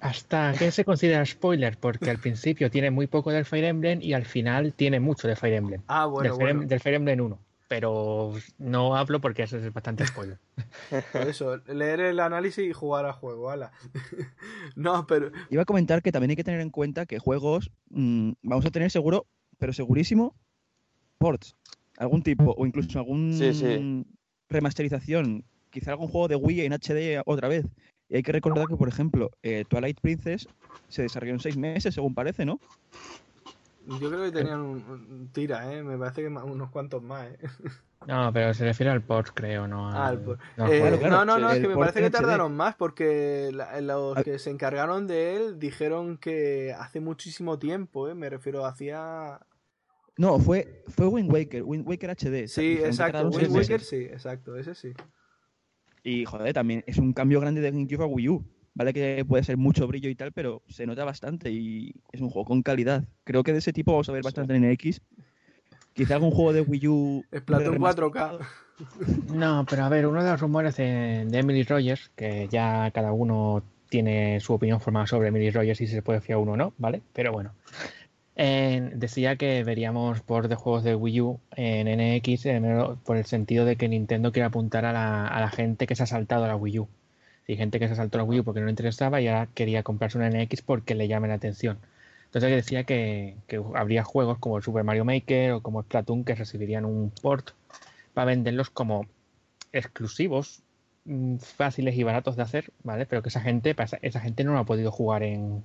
Hasta que se considera spoiler, porque al principio tiene muy poco del Fire Emblem y al final tiene mucho de Fire Emblem. Ah, bueno, del, Fire, Em- bueno. del Fire Emblem 1. Pero no hablo porque eso es bastante spoiler. Por eso, leer el análisis y jugar al juego, ala. no, pero Iba a comentar que también hay que tener en cuenta que juegos mm, vamos a tener seguro, pero segurísimo, ports. Algún tipo, o incluso algún Sí, sí. remasterización. Quizá algún juego de Wii en HD otra vez. Y hay que recordar que, por ejemplo, eh, Twilight Princess se desarrolló en seis meses, según parece, ¿no? Yo creo que tenían un, un tira, ¿eh? Me parece que unos cuantos más, ¿eh? No, pero se refiere al port, creo, no Ah, al. port. no Eh, claro, no, no, no, es que me parece que HD. tardaron más porque la- los que se encargaron de él dijeron que hace muchísimo tiempo, ¿eh? Me refiero, hacía... No, fue, fue Wind Waker, Wind Waker HD. Sí, exacto, Wind Waker sí, exacto, ese sí. Y joder, también es un cambio grande de GameCube a Wii U. Vale que puede ser mucho brillo y tal, pero se nota bastante y es un juego con calidad. Creo que de ese tipo vamos a ver bastante en NX. Quizá algún juego de Wii U. Splatoon remasterizado. 4K. No, pero a ver, uno de los rumores de, de Emily Rogers, que ya cada uno tiene su opinión formada sobre Emily Rogers y si se puede fiar uno o no, ¿vale? Pero bueno. Eh, decía que veríamos por de juegos de Wii U en NX eh, por el sentido de que Nintendo quiere apuntar a la, a la gente que se ha saltado a la Wii U. Sí, gente que se a la Wii U porque no le interesaba y ahora quería comprarse una NX porque le llame la atención. Entonces decía que, que habría juegos como el Super Mario Maker o como Splatoon que recibirían un port para venderlos como exclusivos mm, fáciles y baratos de hacer, ¿vale? Pero que esa gente, esa, gente no lo ha podido jugar en,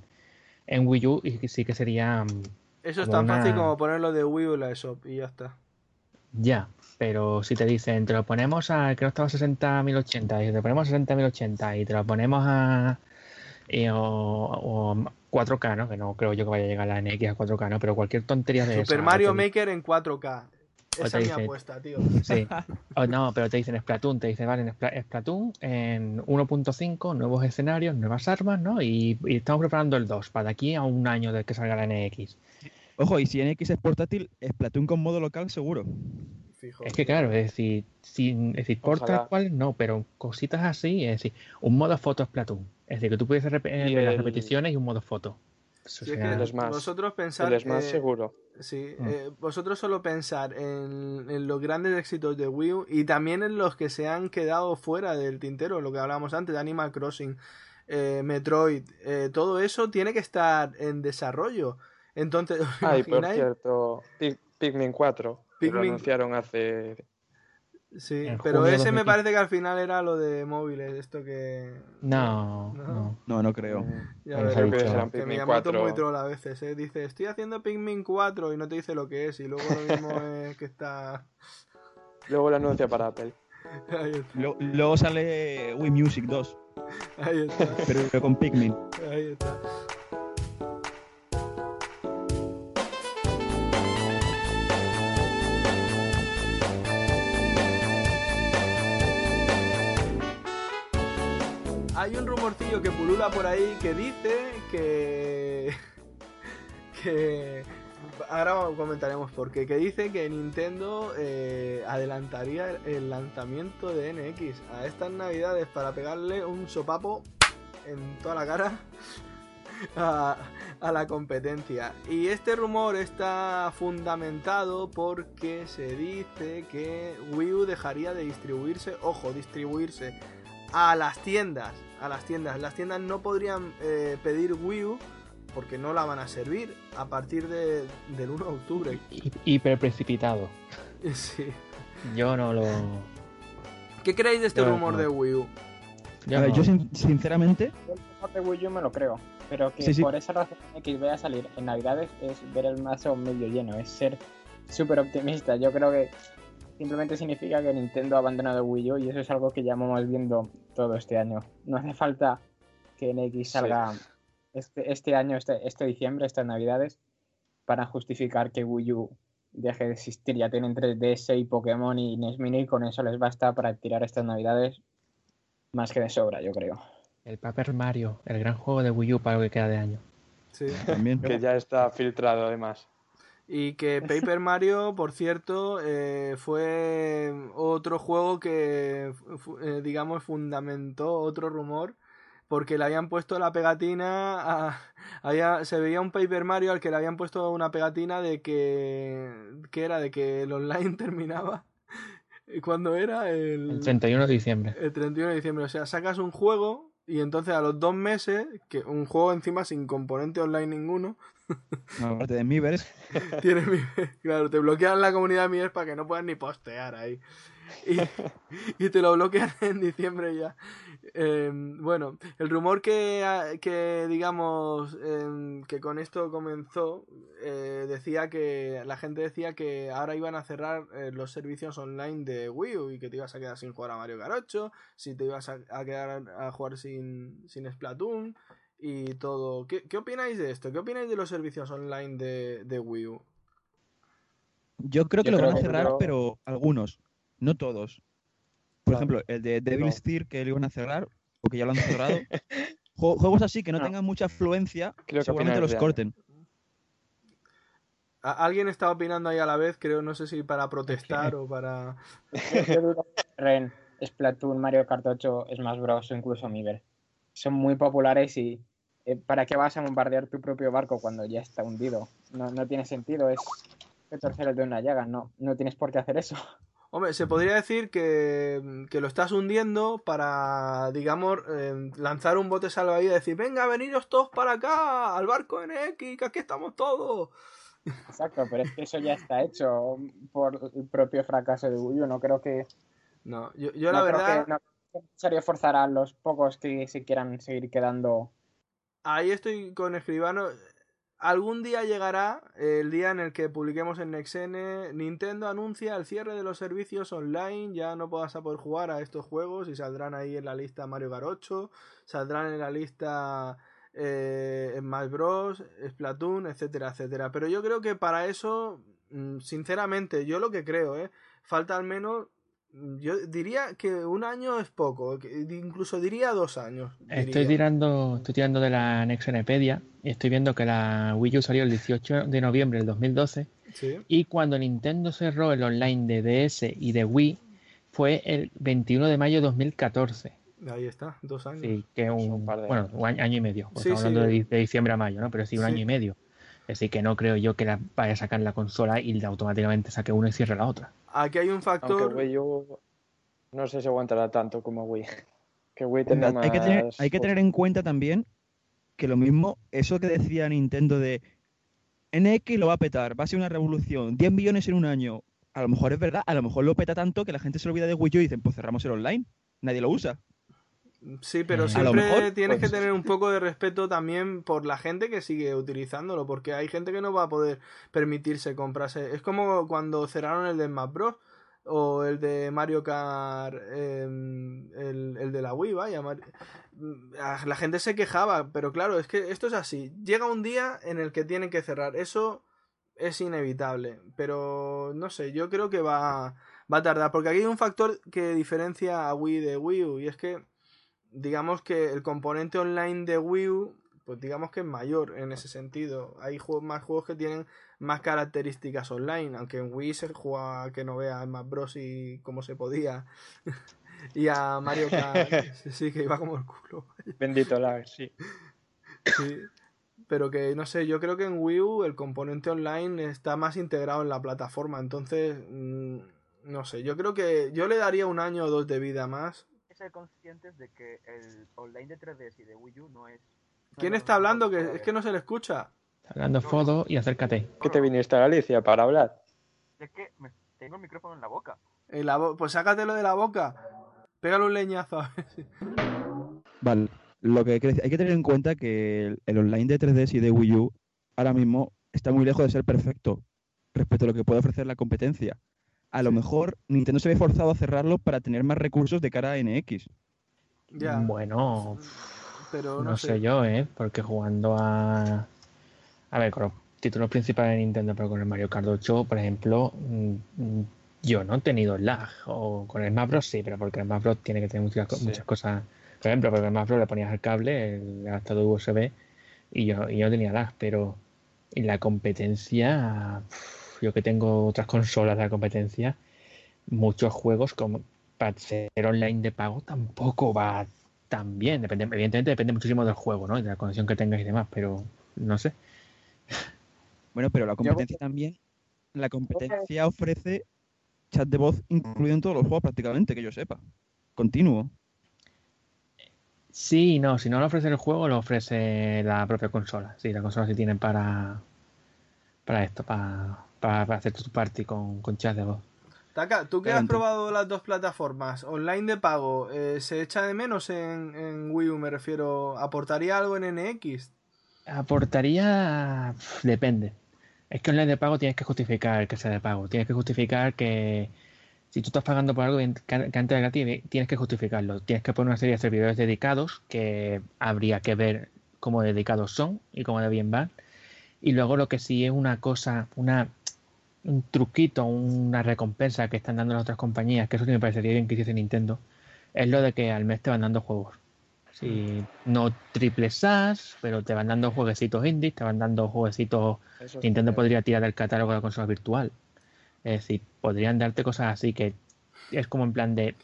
en Wii U y sí que sería mm, Eso es tan una- fácil como ponerlo de Wii U en la eShop y ya está. Ya. Pero si te dicen, te lo ponemos a que no estaba a 60 1080 y te lo ponemos a 60 1080 y te lo ponemos a y- o, o 4K, ¿no? Que no creo yo que vaya a llegar la NX a 4K, ¿no? Pero cualquier tontería de Super esa, Mario te- Maker en 4K. O Esa es mi apuesta, tío. Sí. O no, pero te dicen Splatoon, te dicen, vale, en Spla- Splatoon en 1.5, nuevos escenarios, nuevas armas, ¿no? Y, y estamos preparando el 2 para de aquí a un año de que salga la NX. Ojo, y si NX es portátil, Splatoon con modo local seguro. Fijo. Es que claro, es decir, sin, es decir, cual no, pero cositas así, es decir, un modo foto Splatoon. Es decir, que tú puedes rep- ver las el- repeticiones y un modo foto. Sí, es que El Smash. vosotros pensar El Smash eh, seguro. Sí, Mm. eh, vosotros solo pensar en, en los grandes éxitos de Wii U y también en los que se han quedado fuera del tintero, lo que hablábamos antes de Animal Crossing, eh, Metroid, eh, todo eso tiene que estar en desarrollo. Entonces, ¿os Ah, y por cierto, Pikmin 4, que lo anunciaron hace... Sí, pero ese me 2015. parece que al final era lo de móviles, esto que... No, No. no. No, no creo. Ya Creo verás, que que, me Pikmin llama todo 4. muy troll a veces, ¿eh? Dice, estoy haciendo Pikmin 4 y no te dice lo que es y luego lo mismo es que está... Luego lo anuncia para Apple. Ahí está, Lo- luego sale Wii Music 2, ahí está, pero con Pikmin. ahí está. Que pulula por ahí que dice que. que. Ahora comentaremos por qué. Que dice que Nintendo eh, adelantaría el lanzamiento de NX a estas navidades para pegarle un sopapo en toda la cara a, a la competencia. Y este rumor está fundamentado porque se dice que Wii U dejaría de distribuirse, ojo, distribuirse a las tiendas. A las tiendas. Las tiendas no podrían eh, pedir Wii U porque no la van a servir a partir de, del 1 de octubre. Hi- Hiper precipitado. Sí. Yo no lo. ¿Qué creéis de este Yo rumor no. de Wii U? Yo A ver, no. yo sin- sinceramente, Yo el rumor de Wii U me lo creo, pero que Sí, sí. por esa razón que vaya a salir en Navidades es ver el mazo medio lleno, es ser súper optimista. Yo creo que simplemente significa que Nintendo ha abandonado Wii U y eso es algo que llevamos viendo todo este año. No hace falta que NX salga este, este año, este, este diciembre, estas Navidades, para justificar que Wii U deje de existir. Ya tienen 3DS y Pokémon y NES Mini y con eso les basta para tirar estas Navidades más que de sobra, yo creo. El Paper Mario, el gran juego de Wii U para lo que queda de año. Sí. también. Que ya está filtrado además. Y que Paper Mario, por cierto, eh, fue otro juego que, eh, digamos, fundamentó otro rumor, porque le habían puesto la pegatina, a- había- se veía un Paper Mario al que le habían puesto una pegatina de que, que era de que el online terminaba. cuando era? El El, 31 de diciembre. el 31 de diciembre. O sea, sacas un juego y entonces a los dos meses, que un juego encima sin componente online ninguno, Aparte de Miiverse, Tienes. Claro, te bloquean la comunidad Miiverse para que no puedas ni postear ahí. Y, y te lo bloquean en diciembre ya. Eh, bueno, el rumor que, ah, que digamos, eh, que con esto comenzó, eh, decía que la gente decía que ahora iban a cerrar eh, los servicios online de Wii U y que te ibas a quedar sin jugar a Mario 8, si te ibas a, a quedar a jugar sin, sin Splatoon y todo. ¿Qué, qué opináis de esto? ¿Qué opináis de los servicios online de, de Wii U? yo creo que Yo lo creo van a cerrar, creo- pero algunos, no todos. Por Claro. ejemplo, el de Devil's No. Tear, que lo iban a cerrar, o que ya lo han cerrado. Jue- Juegos así que no No. tengan mucha afluencia, Creo que seguramente los corten. Alguien está opinando ahí a la vez, creo, no sé si para protestar o para... Ren, Splatoon, Mario Kart 8, Smash Bros. o incluso Miiver. Son muy populares y ¿para qué vas a bombardear tu propio barco cuando ya está hundido? No, no tiene sentido, es que torcer el de una llaga, no, no tienes por qué hacer eso. Hombre, se podría decir que, que lo estás hundiendo para, digamos, eh, lanzar un bote salvavidas y decir, venga, veniros todos para acá, al barco NX, que aquí estamos todos. Exacto, pero es que eso ya está hecho por el propio fracaso de Wii U. No creo que. No, yo, yo no la verdad, que no es necesario forzar a los pocos que se quieran seguir quedando. Ahí estoy con Escribano. Algún día llegará el día en el que publiquemos en Nexene. Nintendo anuncia el cierre de los servicios online. Ya no podrás a poder jugar a estos juegos y saldrán ahí en la lista Mario 8. Saldrán en la lista eh, Smash Bros, Splatoon, etcétera, etcétera. Pero yo creo que para eso, mm, sinceramente, yo lo que creo, ¿eh? falta al menos. Yo diría que un año es poco, incluso diría dos años. Estoy tirando, estoy tirando de la Nexenepedia y estoy viendo que la Wii U salió el 18 de noviembre del 2012 Sí. y cuando Nintendo cerró el online de DS y de Wii fue el 21 de mayo de 2014. Ahí está, dos años. Sí, que un, un par de bueno, un año, año y medio. porque Sí, estamos hablando sí. de, de diciembre a mayo, ¿no? Pero sí, un Sí. año y medio. Así que no creo yo que la vaya a sacar la consola y automáticamente saque una y cierre la otra. Aquí hay un Aunque factor. Wii U no sé si aguantará tanto como Wii. Que Wii tendrá más... Hay que, tener, hay que tener en cuenta también que lo mismo, eso que decía Nintendo de NX lo va a petar, va a ser una revolución, 10 millones en un año. A lo mejor es verdad, a lo mejor lo peta tanto que la gente se olvida de Wii U y dicen, pues cerramos el online. Nadie lo usa. Sí, pero Eh, a siempre mejor, tienes pues- que tener un poco de respeto también por la gente que sigue utilizándolo, porque hay gente que no va a poder permitirse comprarse. Es como cuando cerraron el de Smash Bros. o el de Mario Kart, em, el, el de la Wii, vaya. Ah, La gente se quejaba, pero claro, es que esto es así. Llega un día en el que tienen que cerrar. Eso es inevitable, pero no sé, yo creo que va, va a tardar, porque aquí hay un factor que diferencia a Wii de Wii U, y es que digamos que el componente online de Wii U, pues digamos que es mayor en ese sentido. Hay juegos, más juegos que tienen más características online, aunque en Wii se juega que no vea más Bros y como se podía. y a Mario Kart, sí, sí, que iba como el culo. Bendito lag, sí. Sí. Pero que no sé, yo creo que en Wii U el componente online está más integrado en la plataforma, entonces mm, no sé, yo creo que yo le daría un año o dos de vida más ser conscientes de que el online de 3DS y de Wii U no es. ¿Quién está hablando? Que es que no se le escucha. Está hablando Fodo y acércate. ¿Qué te viniste a Galicia para hablar? Es que me- tengo el micrófono en la boca. En la bo- pues sácatelo de la boca. Pégale un leñazo. a ver si- Vale. Lo que hay que tener en cuenta que el, el online de 3DS y de Wii U ahora mismo está muy lejos de ser perfecto respecto a lo que puede ofrecer la competencia. A lo mejor Nintendo se ve forzado a cerrarlo para tener más recursos de cara a NX. ya. Bueno, pero no, no, sé. yo, ¿eh? Porque jugando a... A ver, con los títulos principales de Nintendo, pero con el Mario Kart 8, por ejemplo, mm, yo no he tenido lag. O con el Smash Bros. sí, pero porque el Smash Bros. tiene que tener muchas, co- Sí. muchas cosas. Por ejemplo, porque el Smash Bros. le ponías el cable, el adaptador USB, y yo, y yo tenía lag, pero en la competencia, yo que tengo otras consolas de la competencia, muchos juegos como para ser online de pago tampoco va tan bien. Depende, evidentemente depende muchísimo del juego, ¿no? Y de la conexión que tengas y demás, pero no sé. Bueno, pero la competencia también, la competencia ofrece chat de voz incluido en todos los juegos prácticamente, que yo sepa. Continuo. Sí, no, si no lo ofrece el juego, lo ofrece la propia consola. Sí, la consola sí tiene para, para esto, para, para, para hacer tu party con, con chat de voz. Taka, tú que has probado las dos plataformas, online de pago, eh, ¿se echa de menos en, en Wii U? Me refiero, ¿aportaría algo en NX? Aportaría. Depende. Es que online de pago tienes que justificar que sea de pago. Tienes que justificar que si tú estás pagando por algo que que antes era gratis, tienes que justificarlo. Tienes que poner una serie de servidores dedicados que habría que ver cómo dedicados son y cómo de bien van. Y luego lo que sí es una cosa, una un truquito, una recompensa que están dando las otras compañías, que eso sí me parecería bien que hiciese Nintendo, es lo de que al mes te van dando juegos. Sí, no triple SAS, pero te van dando jueguecitos indies, te van dando jueguecitos. Eso Nintendo podría tirar del catálogo de la consola virtual. Es decir, podrían darte cosas así que es como en plan de.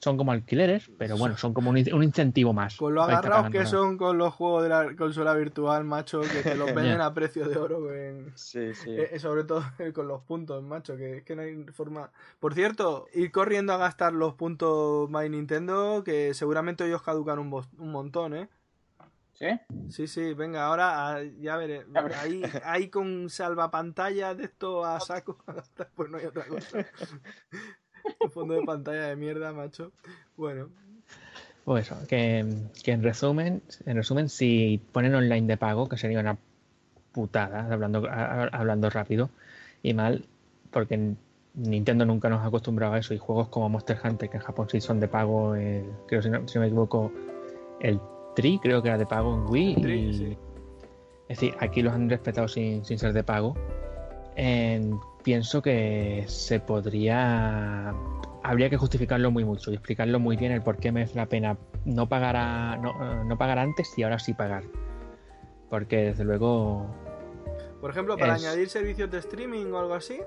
Son como alquileres, pero bueno, son como un, un incentivo más. Con lo agarrados que son con los juegos de la consola virtual, macho, que te los venden a precio de oro. en- Sí, sí. eh, eh, sobre todo con los puntos, macho, que es que no hay forma. Por cierto, ir corriendo a gastar los puntos My Nintendo, que seguramente ellos caducan un, un montón, ¿eh? ¿Sí? Sí, sí, venga, ahora ah, ya veré. Ya veré. Ahí, ahí con salvapantalla de esto a saco, pues no hay otra cosa. Un fondo de pantalla de mierda, macho. Bueno, Pues eso, que, que en resumen, en resumen, si ponen online de pago, que sería una putada, hablando, a- hablando rápido y mal, porque Nintendo nunca nos ha acostumbrado a eso, y juegos como Monster Hunter, que en Japón sí son de pago, el- creo si no, si no me equivoco, el Tri creo que era de pago en Wii. Tri, y- sí. Es decir, aquí los han respetado sin, sin ser de pago. En- pienso que se podría. Habría que justificarlo muy mucho y explicarlo muy bien el por qué merece la pena no pagar, a- no, eh, no pagar antes y ahora sí pagar. Porque desde luego. por ejemplo, para Es- añadir servicios de streaming o algo así.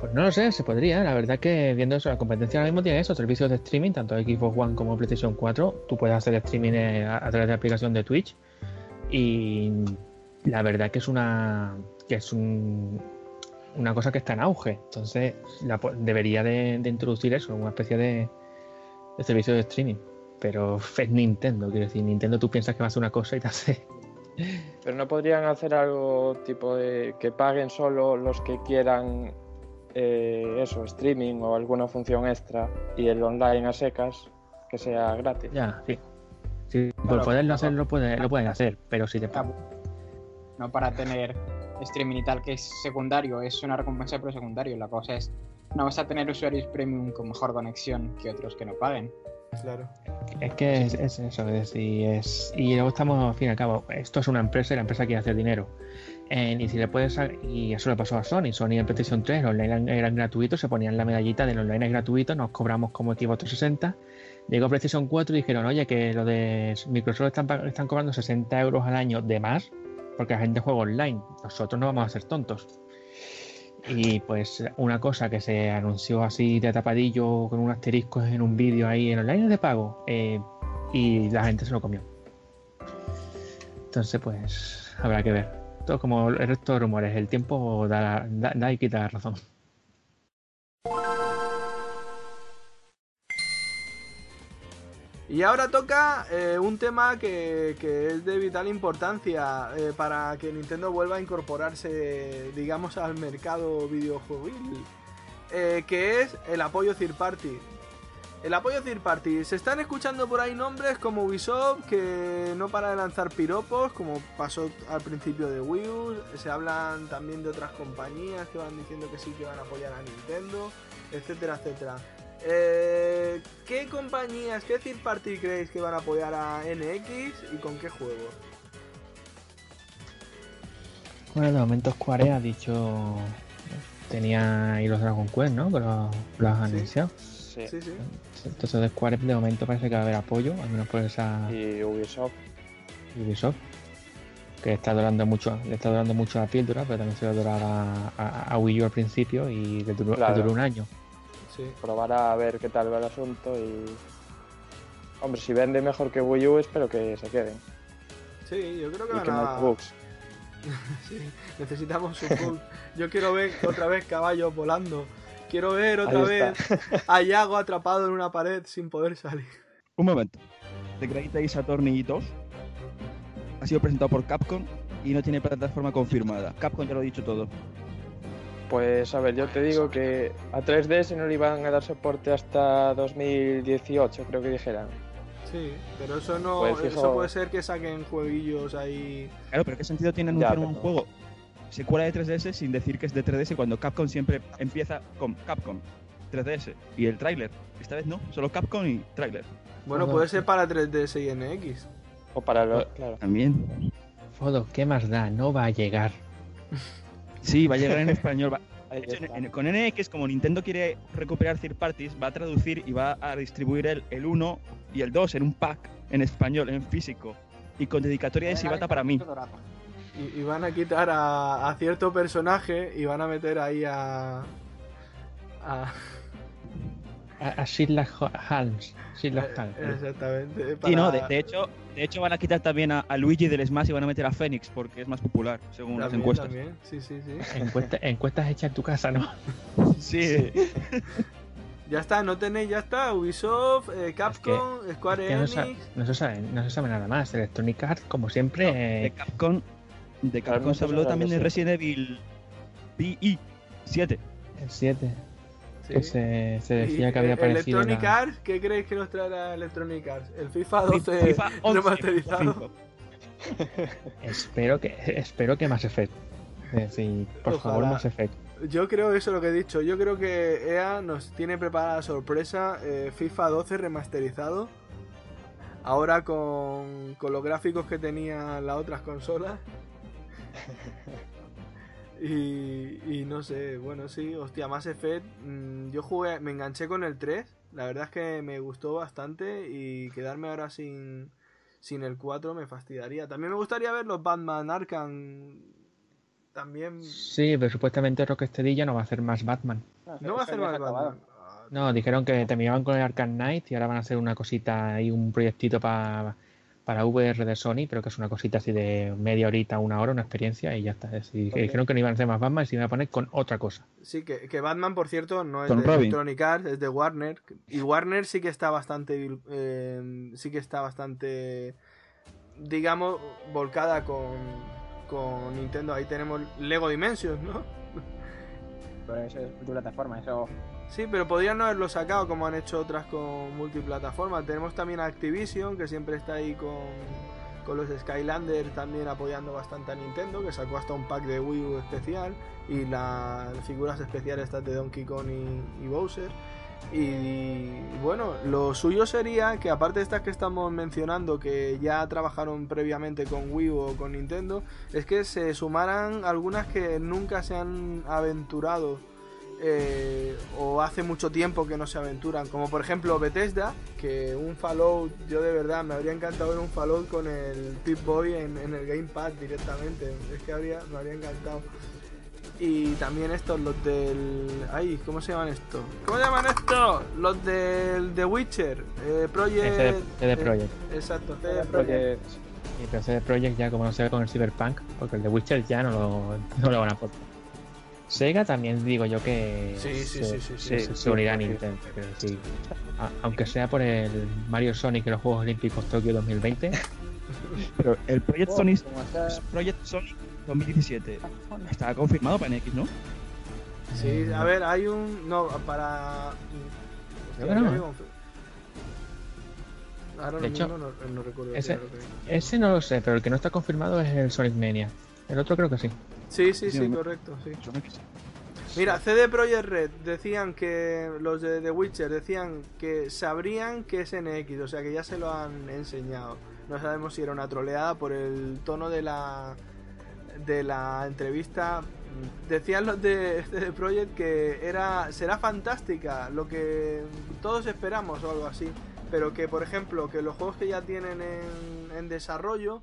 Pues no lo sé, se podría. La verdad que viendo eso, la competencia ahora mismo tiene eso, servicios de streaming, tanto Xbox One como PlayStation 4. Tú puedes hacer streaming eh, a, a través de la aplicación de Twitch. Y la verdad que es una que es un- una cosa que está en auge. Entonces la debería de, de introducir eso, una especie de, de servicio de streaming. Pero es Nintendo, quiero decir, Nintendo tú piensas que va a hacer una cosa y te hace. Pero no podrían hacer algo tipo de que paguen solo los que quieran eh, eso, streaming o alguna función extra y el online a secas que sea gratis. Ya, sí. Sí, por Claro, poderlo claro. hacer lo, puede, lo pueden hacer, pero si te No para tener streaming y tal, que es secundario, es una recompensa pero secundario. La cosa es, no vas a tener usuarios premium con mejor conexión que otros que no paguen. Claro. Es que es, es eso, es decir, es. Y luego estamos, al fin y al cabo, esto es una empresa y la empresa quiere hacer dinero. Eh, y si le puedes. Y eso le pasó a Sony. Sony en PlayStation 3, los online eran, eran gratuitos, se ponían la medallita del online es gratuito, nos cobramos como Xbox 360. Llegó PlayStation 4 y dijeron, oye, que lo de Microsoft están, están cobrando 60 euros al año de más porque la gente juega online. Nosotros no vamos a ser tontos. Y pues una cosa que se anunció así de tapadillo con un asterisco en un vídeo ahí en online de pago eh, y la gente se lo comió. Entonces pues habrá que ver. Todo como el resto de rumores, el tiempo da, da, y quita la razón. Y ahora toca eh, un tema que, que es de vital importancia eh, para que Nintendo vuelva a incorporarse, digamos, al mercado videojuegil, eh, que es el apoyo third party. El apoyo third party. Se están escuchando por ahí nombres como Ubisoft, que no para de lanzar piropos, como pasó al principio de Wii U. Se hablan también de otras compañías que van diciendo que sí que van a apoyar a Nintendo, etcétera, etcétera. Eh, ¿Qué compañías, qué third party creéis que van a apoyar a NX y con qué juegos? Bueno, de momento Square ha dicho. Tenía ahí los Dragon Quest, ¿no? Que los, los han Sí. anunciado. Sí. Sí, sí. Entonces de Square de momento parece que va a haber apoyo, al menos por esa Y Ubisoft. Ubisoft. Que está durando mucho, le está durando mucho la píldora, pero también se lo duraba a, a Wii U al principio y le duró, Claro. duró un año. Sí. Probar a ver qué tal va el asunto y... Hombre, si vende mejor que Wii U, espero que se queden. Sí, yo creo que Y van que no a... hay bugs. Sí, necesitamos un bug. Yo quiero ver otra vez caballos volando. Quiero ver otra Ahí vez está. a Yago atrapado en una pared sin poder salir. Un momento. The Great Ace Attorney 2 ha sido presentado por Capcom y no tiene plataforma confirmada. Capcom ya lo ha dicho todo. Pues a ver, yo te digo que a 3DS no le iban a dar soporte hasta 2018, creo que dijeran. Sí, pero eso no. Pues fijo- Eso puede ser que saquen jueguillos ahí. Claro, pero ¿qué sentido tiene Ya, anunciar un pero- juego secuela de 3DS sin decir que es de 3DS cuando Capcom siempre empieza con Capcom 3DS y el tráiler? Esta vez no, solo Capcom y tráiler. Bueno, puede ser para 3DS y NX. O para los... Claro. También. Fodo, ¿qué más da? No va a llegar. Sí, va a llegar en español. va- Ahí De hecho, está. en- en- con NX, como Nintendo quiere recuperar third parties, va a traducir y va a distribuir el, el 1 y el 2 en un pack en español, en físico. Y con dedicatoria de Sibata para mí. Y, y van a quitar a, a cierto personaje y van a meter ahí a. a A, a Sherlock Holmes. Sherlock Holmes. Eh, exactamente. Sí, no, de, para- de hecho, de hecho van a quitar también a, a Luigi del Smash y van a meter a Fénix porque es más popular, según las también, encuestas. también. Sí, sí, sí. Encuesta- encuestas hechas en tu casa, ¿no? Sí. Ya está, no tenéis, ya está. Ubisoft, eh, Capcom, Square Que Enix. no se sabe, no se sabe nada más. Electronic Arts, como siempre, De eh, Capcom, de Capcom se habló también de. Resident Evil PI 7. el 7, sí. que se, se decía Y, que había aparecido. Electronic la- Arts, ¿qué creéis que nos traerá Electronic Arts? El FIFA 12 FIFA 11, remasterizado. Espero que, espero que Mass Effect. Eh, sí, por favor. Mass Effect. Yo creo eso lo que he dicho. Yo creo que EA nos tiene preparada la sorpresa eh, FIFA 12 remasterizado. Ahora con, con los gráficos que tenían las otras consolas. Y, y no sé, bueno, sí, hostia, Mass Effect. mm, yo jugué, me enganché con el 3. La verdad es que me gustó bastante. Y quedarme ahora sin, sin el 4 me fastidiaría. También me gustaría ver los Batman Arkham. También. Sí, pero supuestamente Rocksteady ya no va a hacer más Batman. No va a hacer más Batman. No, dijeron que terminaban con el Arkham Knight y ahora van a hacer una cosita y un proyectito pa- para VR de Sony, pero que es una cosita así de media horita, una hora, una experiencia y ya está. Dijeron que no iban a hacer más Batman y se iban a poner con otra cosa. Sí, que, que Batman, por cierto, no es Con de Robin. Electronic Arts, es de Warner. Y Warner sí que está bastante, eh, sí que está bastante, digamos, volcada con, con Nintendo. Ahí tenemos Lego Dimensions, ¿no? Pero eso es multiplataforma, eso. Sí, pero podrían no haberlo sacado como han hecho otras con multiplataforma. Tenemos también a Activision, que siempre está ahí con, con los Skylanders también apoyando bastante a Nintendo, que sacó hasta un pack de Wii U especial y las figuras especiales estas de Donkey Kong y Bowser. Y bueno, lo suyo sería que aparte de estas que estamos mencionando, que ya trabajaron previamente con Wii U o con Nintendo, es que se sumaran algunas que nunca se han aventurado eh, o hace mucho tiempo que no se aventuran, como por ejemplo Bethesda, que un Fallout, yo de verdad me habría encantado ver un Fallout con el Pip Boy en, en el Gamepad directamente, es que habría, me habría encantado. Y también estos, los del... Ay, ¿cómo se llaman estos? ¿Cómo se llaman estos? Los del The Witcher, eh, Project... CD, eh, Projekt. exacto, CD Projekt. Porque Y pero CD Projekt ya como no sea con el Cyberpunk, porque el de Witcher ya no lo, no lo van a aportar. Sega también digo yo que Sí, sí, se, sí, sí, se- unirá a. Nintendo. a- aunque sea por el Mario Sonic y los Juegos Olímpicos Tokio 2020. Pero el Project Oh, Sonic, Project Sonic 2017 está confirmado para NX, ¿no? Sí, a ver, hay un. No, para. Que no, digo, Ahora De mismo hecho, no, no recuerdo. ese- Ese no lo sé, pero el que no está confirmado es el Sonic Mania. El otro creo que sí. Sí, sí, Sí, sí, me- correcto, sí. Mira, CD Projekt Red decían que los de The Witcher decían que sabrían que es NX, o sea que ya se lo han enseñado. No sabemos si era una troleada por el tono de la de la entrevista. Decían los de CD Projekt que era será fantástica, lo que todos esperamos o algo así, pero que por ejemplo que los juegos que ya tienen en, en desarrollo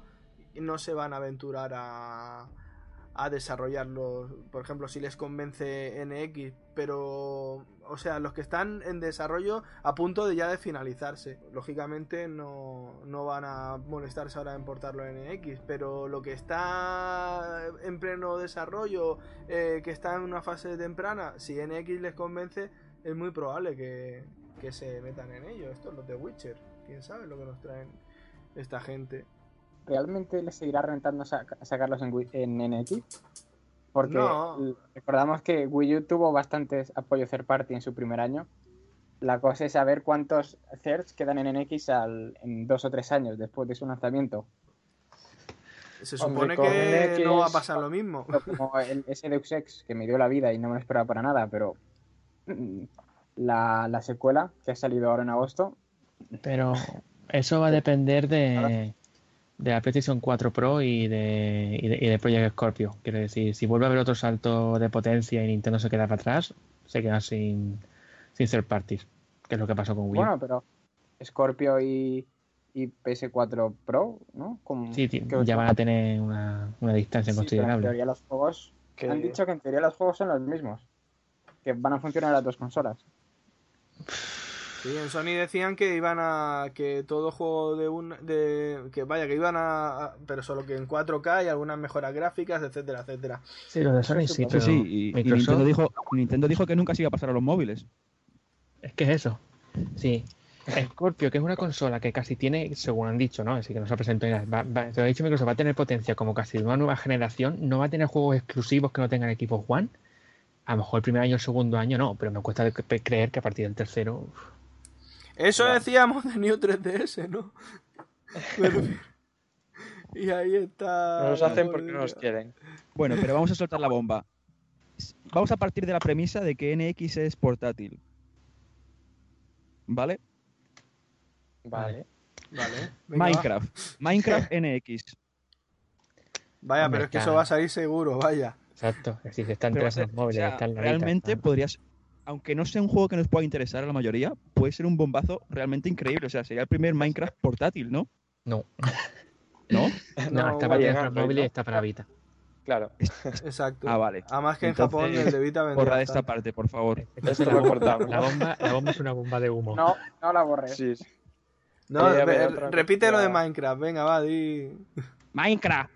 no se van a aventurar a a desarrollarlos, por ejemplo, si les convence NX, pero, o sea, los que están en desarrollo a punto de ya de finalizarse, lógicamente no, no van a molestarse ahora en portarlo en NX, pero lo que está en pleno desarrollo, eh, que está en una fase temprana, si NX les convence, es muy probable que, que se metan en ello. Esto es lo de Witcher, quién sabe lo que nos traen esta gente. ¿Realmente les seguirá rentando sac- sacarlos en, en NX? Porque No. recordamos que Wii U tuvo bastantes apoyo third party en su primer año. La cosa es saber cuántos thirds quedan en NX al- en dos o tres años después de su lanzamiento. Se supone que NX no va a pasar lo mismo. Como el, ese Deus Ex que me dio la vida y no me lo esperaba para nada, pero mm, la, la secuela que ha salido ahora en agosto, Pero eso va a depender de, de la PlayStation 4 Pro y de, y de, y de Project Scorpio. Quiero decir, si vuelve a haber otro salto de potencia y Nintendo se queda para atrás, se queda sin, sin third parties, que es lo que pasó con Wii bueno, pero Scorpio y, y PS4 Pro, ¿no? Como- sí, que- ya van a tener una, una distancia Sí, pero en considerable. teoría los juegos Que- han dicho que en teoría los juegos son los mismos, que van a funcionar las dos consolas. Sí, en Sony decían que iban a que todo juego de un de que vaya que iban a a- pero solo que en 4K y algunas mejoras gráficas, etcétera, etcétera. Sí, lo de Sony sí, Sí, Sí, pero sí, y, Nintendo, dijo, Nintendo dijo que nunca se iba a pasar a los móviles. es que es eso. Sí. Scorpio, que es una consola que casi tiene, según han dicho, ¿no? Así que no se ha presentado. Va, va- te lo ha dicho Microsoft, va a tener potencia como casi de una nueva generación. No va a tener juegos exclusivos que no tengan equipos One. A lo mejor el primer año o el segundo año no, pero me cuesta creer que a partir del tercero. uf. Eso decíamos de New 3DS, ¿no? Y ahí está. No los la hacen porque no los polémica. quieren. Bueno, pero vamos a soltar la bomba. Vamos a partir de la premisa de que NX es portátil. ¿Vale? Vale. Vale. venga, va. Minecraft. Minecraft NX. Vaya, Hombre, pero es que está- eso va a salir seguro, vaya. Exacto. Es decir, está en Pero, teléfonos o móviles, sea, está en la realmente beta, está- podría ser- aunque no sea un juego que nos pueda interesar a la mayoría, puede ser un bombazo realmente increíble. O sea, sería el primer Minecraft portátil, ¿no? No, ¿No? no, No, está para ¿no? móviles y está para Vita. Claro. Exacto. Ah, vale. Además que en Entonces, Japón el de Vita vendría Borra de esta parte, por favor. Esto lo cortamos. La bomba, la bomba es una bomba de humo. No, no la borré. Sí, sí. No, ve- otra repite lo de. Minecraft, venga, va, di. Minecraft.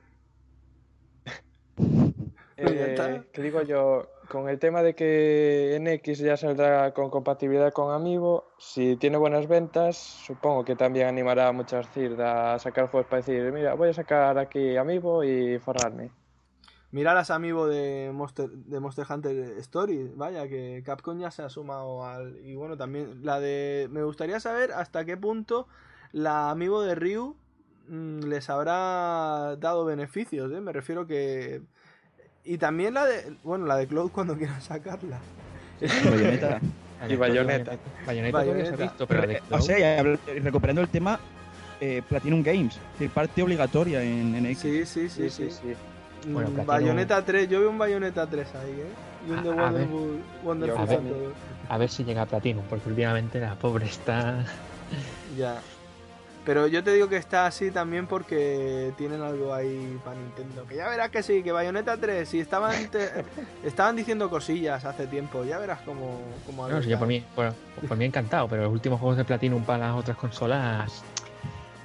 Eh, ¿Qué digo yo? Con el tema de que NX ya saldrá con compatibilidad con Amiibo, si tiene buenas ventas, supongo que también animará a muchas CIRD a sacar juegos para decir, mira, voy a sacar aquí Amiibo y forrarme. Mira las amigos de Monster, de Monster Hunter Stories, vaya, que Capcom ya se ha sumado al... Y bueno, también la de... Me gustaría saber hasta qué punto la amigo de Ryu mm, les habrá dado beneficios, ¿eh? Me refiero que... Y también la de... Bueno, la de Cloud cuando quieran sacarla. Bayonetta. La Y de Bayonetta. Bayonetta Bayonetta. visto, pero de Eh, o sea, recuperando el tema, eh, Platinum Games, parte obligatoria en NX. Sí, sí, sí, Sí, sí. sí, sí. Mm, Bueno, Platinum- Bayonetta 3, yo veo un Bayonetta 3 ahí, ¿eh? Y un A- The a ver. Wonderful, Wonderful A ver. 102. a ver si llega a Platinum, porque últimamente la pobre está. Ya. Pero yo te digo que está así también porque tienen algo ahí para Nintendo. Que ya verás que sí, que Bayonetta 3, si estaban te- estaban diciendo cosillas hace tiempo, ya verás cómo, cómo No, si yo por mí, por, por mí encantado, pero los últimos juegos de Platinum para las otras consolas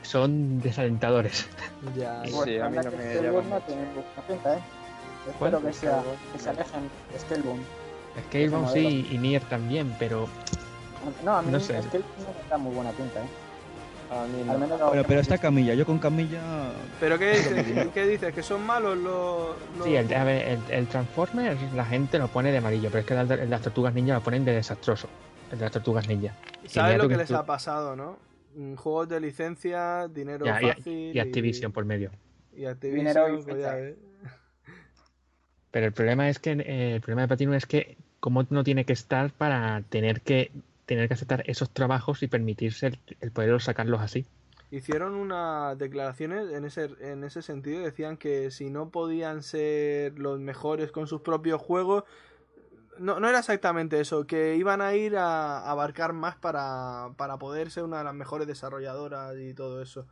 son desalentadores. Ya, Sí, Pues a mí no me llama no tiene buena pinta, ¿eh? Espero que, sea, que se alejen Scalebound. Scalebound sí y Nier también, pero No, a mí No sé. no me da muy buena pinta, ¿eh? A mí Al no. menos lo- Bueno, pero está Camilla. Yo con Camilla. ¿Pero qué dices? ¿Qué dices? ¿Que son malos los...? los- sí, el, a ver, el, el Transformers la gente lo pone de amarillo, pero es que el, de- el de las tortugas ninja lo ponen de desastroso. El de las tortugas ninja. ¿Sabes lo que que les tú- ha pasado, no? Mm, Juegos de licencia, dinero Ya, y- fácil... y Activision por medio. Y Activision, Dinero pues ya. Pero el problema es que eh, el problema de Platinum es que como no tiene que estar para tener que tener que aceptar esos trabajos y permitirse el, el poder sacarlos así. Hicieron unas declaraciones en ese, en ese sentido. Decían que si no podían ser los mejores con sus propios juegos, no, no era exactamente eso, que iban a ir a abarcar más para, para poder ser una de las mejores desarrolladoras y todo eso.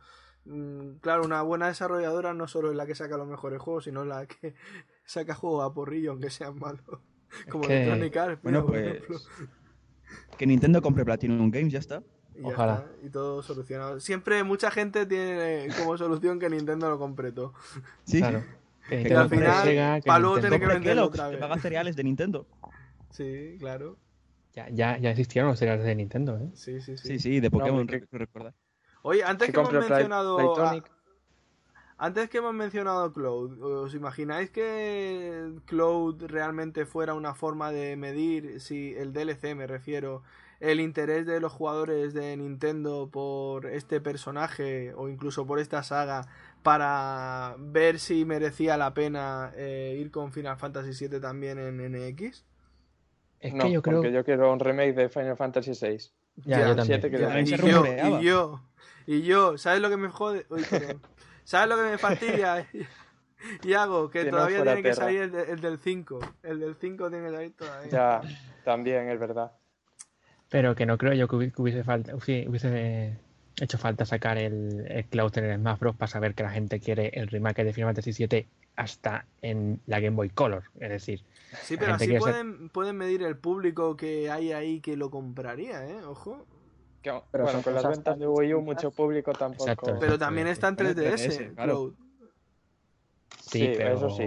Mm, Claro, una buena desarrolladora no solo es la que saca los mejores juegos, sino la que saca juegos a porrillo, aunque sean malos. Como que- Electronic Arts, mira, Bueno, por pues. ejemplo. Que Nintendo compre Platinum Games, ya está. Y ya Ojalá. está, y todo solucionado. Siempre mucha gente tiene como solución que Nintendo lo compre todo. Sí. Claro. Que, Que que al final, Sega, que pa' luego tener que venderlo otra que vez. paga cereales de Nintendo. Sí, claro. ya, ya, ya existieron los cereales de Nintendo, ¿eh? Sí, sí, sí. Sí, sí, de Pokémon, que- recordar. Oye, antes Que que, hemos mencionado. a-. antes que hemos mencionado Cloud, ¿os imagináis que Cloud realmente fuera una forma de medir, si el DLC me refiero, el interés de los jugadores de Nintendo por este personaje o incluso por esta saga para ver si merecía la pena eh, ir con Final Fantasy VII también en NX? Es no, yo creo porque yo quiero un remake de Final Fantasy VI. Ya, Ya, yo también. siete que Ya, y, yo, y yo, y yo, ¿sabes lo que me jode? Uy. ¿Sabes lo que me fastidia? y hago que, todavía tiene que salir el, de- el del 5. El del 5 tiene que salir todavía. Ya, también es verdad. Pero que no creo yo que hubi- que hubiese, falta, hubiese, hubiese hecho falta sacar el, el Cloud en el Smash Bros. para saber que la gente quiere el remake de Final Fantasy VII hasta en la Game Boy Color. Es decir, Sí, pero así pueden, pueden medir el público que hay ahí que lo compraría, ¿eh? Ojo. Que- Pero bueno, son con las ventas de Wii U mucho público tampoco. Exacto. Pero también está en Bueno, 3DS, 3DS, claro. Cloud. sí, Sí, pero eso sí.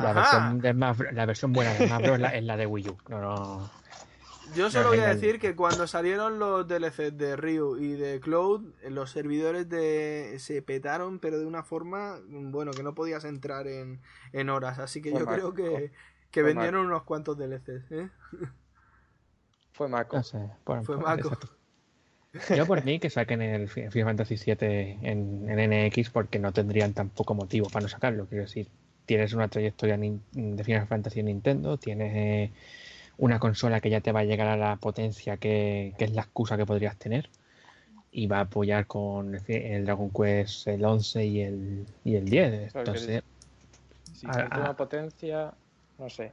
La versión, de Smash Bros- la versión buena de Smash Bros. es la, es la de Wii U. No, no. Yo solo No, voy a decir que cuando salieron los DLC de Ryu y de Cloud, los servidores de se petaron, pero de una forma, bueno, que no podías entrar en, en horas. Así que Fue yo creo que, que vendieron unos cuantos DLCs. ¿eh? Fue Maco. No sé. Fue maco. exacto. Yo por mí que saquen el Fi- Final Fantasy VII en, en NX porque no tendrían tampoco motivo para no sacarlo. Quiero decir, tienes una trayectoria de Final Fantasy en Nintendo, tienes eh, una consola que ya te va a llegar a la potencia que, que es la excusa que podrías tener y va a apoyar con el, Dragon Quest el 11 y el, y el 10. Claro que Entonces, Ah, sí. Última potencia, no sé.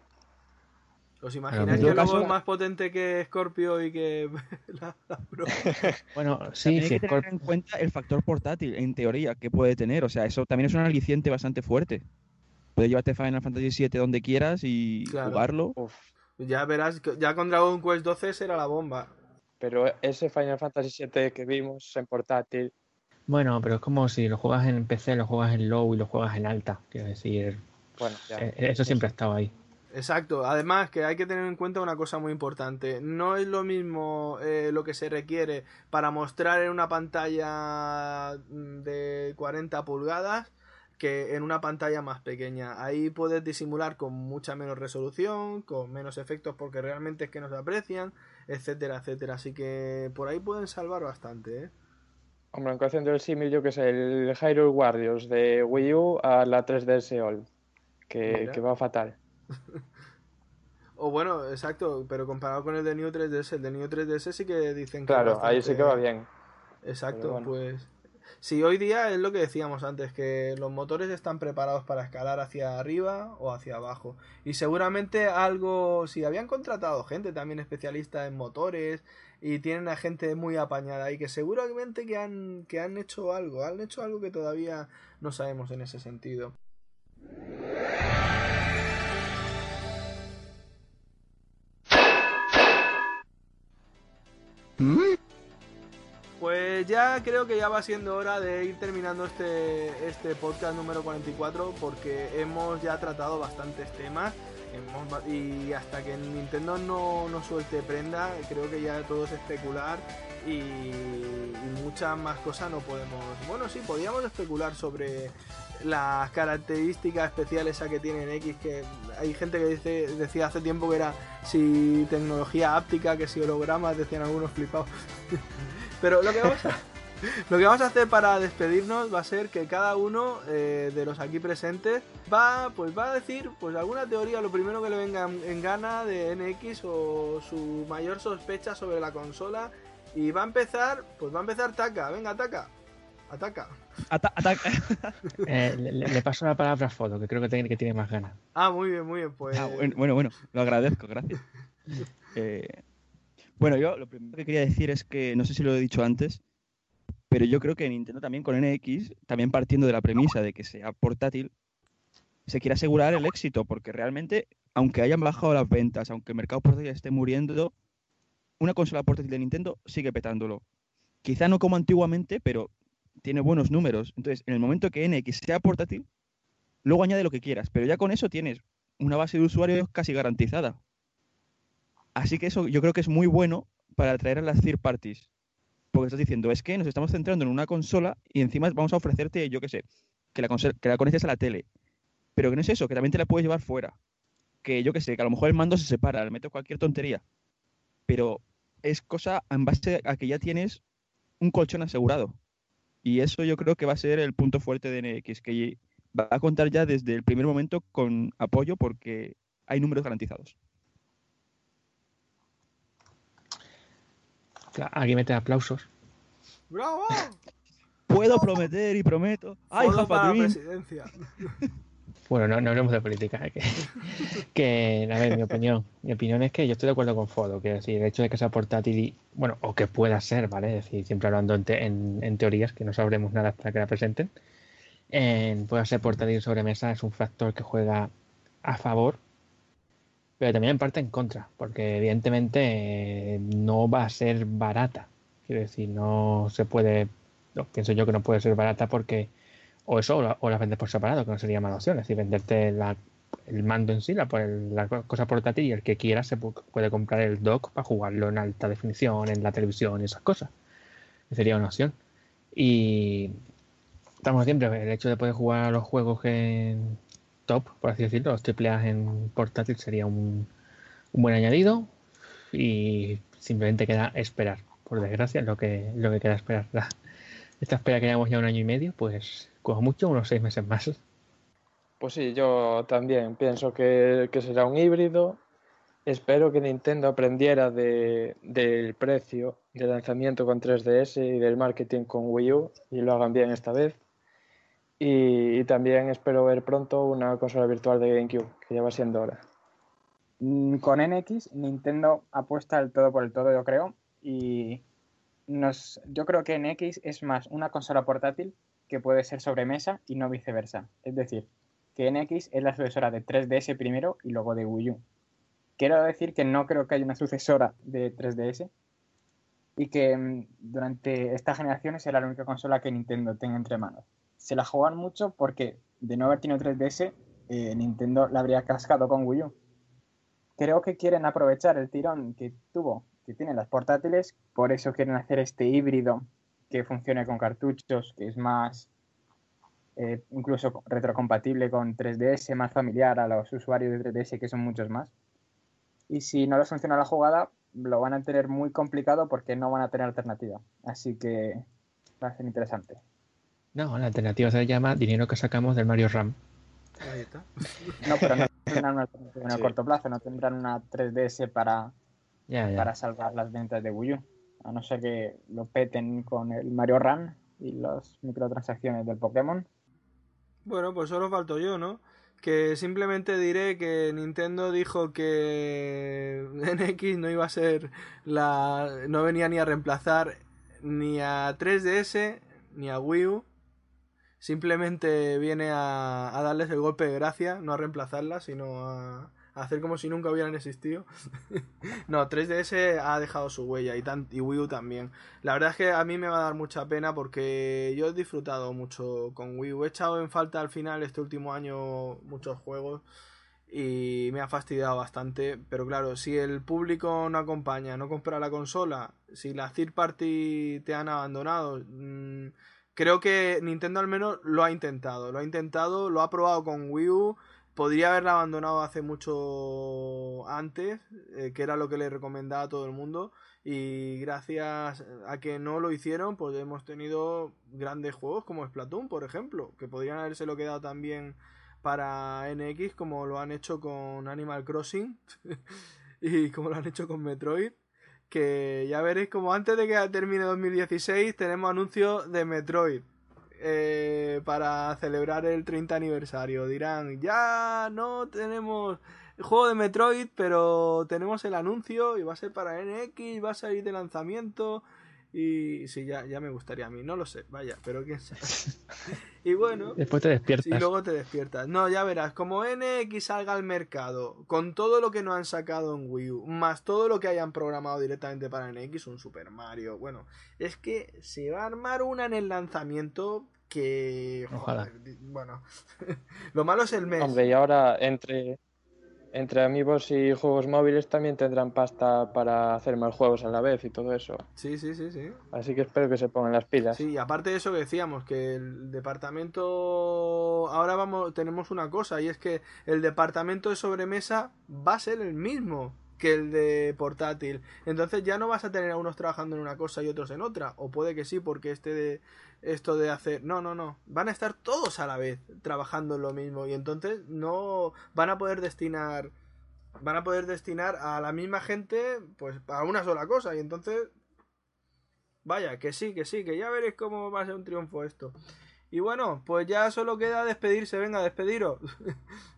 ¿Os imagináis que caso- es más potente que Scorpio y que la, la Pro? bueno, También sí, hay sí, que tener en cuenta el factor portátil, en teoría, que puede tener. O sea, eso también es un aliciente bastante fuerte. Puedes llevarte Final Fantasy VII donde quieras y Claro. jugarlo. Uf. Ya verás, ya con Dragon Quest 12 será la bomba. Pero ese Final Fantasy VII que vimos en portátil, bueno, pero es como si lo juegas en PC, lo juegas en low y lo juegas en alta. Quiero decir, bueno, ya. eh, eso siempre ha estado ahí. Exacto, además que hay que tener en cuenta una cosa muy importante, no es lo mismo eh, lo que se requiere para mostrar en una pantalla mm, de 40 pulgadas que en una pantalla más pequeña. Ahí puedes disimular con mucha menos resolución, con menos efectos porque realmente es que no se aprecian, etcétera, etcétera. Así que por ahí pueden salvar bastante, ¿eh? Hombre, aunque haciendo el símil, yo que sé, el Hyrule Warriors de Wii U a la 3DS All, que va fatal. O bueno, exacto, pero comparado con el de New 3DS, el de New 3DS sí que dicen que Claro, es ahí sí que va bien. Exacto, bueno. pues. Sí, hoy día es lo que decíamos antes, que los motores están preparados para escalar hacia arriba o hacia abajo. Y seguramente algo, si habían contratado gente también especialista en motores y tienen a gente muy apañada y que seguramente que han, que han hecho algo, han hecho algo que todavía no sabemos en ese sentido. Pues pues ya creo que ya va siendo hora de ir terminando este, este podcast número 44 porque hemos ya tratado bastantes temas y hasta que Nintendo no, no suelte prenda creo que ya todo es especular y, muchas más cosas no podemos... Bueno, sí, podíamos especular sobre las características especiales a que tienen X, que hay gente que dice, decía hace tiempo que era si tecnología áptica, que si hologramas, decían algunos flipados. Pero lo que vamos a, lo que vamos a hacer para despedirnos va a ser que cada uno eh, de los aquí presentes va, pues va a decir pues alguna teoría, lo primero que le venga en, en gana de NX o su mayor sospecha sobre la consola. Y va a empezar, pues va a empezar Taka, venga Taka, ataca. Ata- ataca. Eh, le, le paso la palabra a Fodo, que creo que tiene, que tiene más ganas. Ah, muy bien, muy bien, pues... Ah, bueno, bueno, bueno, lo agradezco, gracias. Eh, bueno, yo lo primero que quería decir es que, no sé si lo he dicho antes, pero yo creo que Nintendo también con NX, también partiendo de la premisa de que sea portátil, se quiere asegurar el éxito, porque realmente, aunque hayan bajado las ventas, aunque el mercado portátil esté muriendo, una consola portátil de Nintendo sigue petándolo. Quizá no como antiguamente, pero tiene buenos números. Entonces, en el momento que NX sea portátil, luego añade lo que quieras, pero ya con eso tienes una base de usuarios casi garantizada. Así que eso yo creo que es muy bueno para atraer a las third parties. Porque estás diciendo, es que nos estamos centrando en una consola y encima vamos a ofrecerte, yo qué sé, que la, que la conectes a la tele. Pero que no es eso, que también te la puedes llevar fuera. Que yo qué sé, que a lo mejor el mando se separa, le meto cualquier tontería. Pero es cosa en base a que ya tienes un colchón asegurado. Y eso yo creo que va a ser el punto fuerte de NX, que va a contar ya desde el primer momento con apoyo porque hay números garantizados. Aquí mete aplausos. ¡Bravo! Puedo prometer y prometo. ¡Ay, para la presidencia. Bueno, no, no hablemos de política. ¿eh? Que, que, a ver, mi opinión. Mi opinión es que yo estoy de acuerdo con Fodo. Que decir, el hecho de que sea portátil y, bueno, o que pueda ser, ¿vale? Es decir, siempre hablando en, te- en- en teorías, que no sabremos nada hasta que la presenten. En, pueda ser portátil sobre mesa es un factor que juega a favor, pero también en parte en contra, porque evidentemente eh, no va a ser barata. Quiero decir, no se puede, no, pienso yo que no puede ser barata porque o eso o la, o la vendes por separado, que no sería mala opción. Es decir, venderte la- el mando en sí, la, la cosa portátil y el que quiera se pu- puede comprar el dock para jugarlo en alta definición, en la televisión y esas cosas. Sería una opción. Y estamos siempre, el hecho de poder jugar a los juegos en top, por así decirlo, los AAA en portátil sería un, un buen añadido y simplemente queda esperar. Por desgracia, es lo que, lo que queda esperar. La- esta espera que llevamos ya un año y medio, pues como mucho unos seis meses más. Pues sí, yo también pienso que, que será un híbrido. Espero que Nintendo aprendiera de- del precio de lanzamiento con 3DS y del marketing con Wii U y lo hagan bien esta vez. Y, también espero ver pronto una consola virtual de GameCube, que ya va siendo hora. Mm, Con NX, Nintendo apuesta el todo por el todo, yo creo. Y nos, yo creo que NX es más una consola portátil que puede ser sobremesa y no viceversa. Es decir, que NX es la sucesora de 3DS primero y luego de Wii U. Quiero decir que no creo que haya una sucesora de 3DS y que mm, durante esta generación será la única consola que Nintendo tenga entre manos. Se la juegan mucho porque de no haber tenido 3DS, eh, Nintendo la habría cascado con Wii U creo que quieren aprovechar el tirón que tuvo, que tienen las portátiles, por eso quieren hacer este híbrido que funcione con cartuchos, que es más eh, incluso retrocompatible con 3DS, más familiar a los usuarios de 3DS, que son muchos más. Y si no les funciona la jugada, lo van a tener muy complicado porque no van a tener alternativa. Así que va a ser interesante. No, la alternativa se llama dinero que sacamos del Mario RAM. Ahí está. No, pero no tendrán una alternativa en el Sí. corto plazo, no tendrán una 3DS para, Ya, ya. para salvar las ventas de Wii U. A no ser que lo peten con el Mario Run y las microtransacciones del Pokémon. Bueno, pues solo falto yo, ¿no? Que simplemente diré que Nintendo dijo que NX no iba a ser la. no venía ni a reemplazar ni a 3DS ni a Wii U. Simplemente viene a, a darles el golpe de gracia, no a reemplazarla, sino a, hacer como si nunca hubieran existido. no, 3DS ha dejado su huella y, tan, y Wii U también. La verdad es que a mí me va a dar mucha pena porque yo he disfrutado mucho con Wii U. He echado en falta al final este último año muchos juegos y me ha fastidiado bastante. Pero claro, si el público no acompaña, no compra la consola, si las third party te han abandonado, mmm, creo que Nintendo al menos lo ha intentado. Lo ha intentado, lo ha probado con Wii U. Podría haberla abandonado hace mucho antes, eh, que era lo que le recomendaba a todo el mundo. Y gracias a que no lo hicieron, pues hemos tenido grandes juegos como Splatoon, por ejemplo, que podrían habérselo quedado también para NX, como lo han hecho con Animal Crossing y como lo han hecho con Metroid. Que ya veréis como antes de que termine 2016 tenemos anuncio de Metroid. eh, para celebrar el 30 aniversario. Dirán, ya no tenemos el juego de Metroid, pero tenemos el anuncio y va a ser para NX, va a salir de lanzamiento. Y sí, ya, ya me gustaría a mí, no lo sé, vaya, pero quién sabe. y bueno, Después te despiertas. y luego te despiertas. No, ya verás, como NX salga al mercado con todo lo que no han sacado en Wii U, más todo lo que hayan programado directamente para NX, un Super Mario, bueno, es que se va a armar una en el lanzamiento que... Ojalá. joder, bueno, lo malo es el mes. Hombre, y ahora entre, entre amigos y juegos móviles también tendrán pasta para hacer más juegos a la vez y todo eso. Sí, sí, sí, sí. Así que espero que se pongan las pilas. Sí, y aparte de eso que decíamos, que el departamento. Ahora vamos, tenemos una cosa, y es que el departamento de sobremesa va a ser el mismo que el de portátil. Entonces ya no vas a tener a unos trabajando en una cosa y otros en otra. O puede que sí, porque este de esto de hacer. No, no, no. Van a estar todos a la vez trabajando en lo mismo. Y entonces no van a poder destinar. Van a poder destinar a la misma gente, pues, a una sola cosa. Y entonces Vaya, que sí, que sí, que ya veréis cómo va a ser un triunfo esto. Y bueno, pues ya solo queda despedirse, venga, despediros.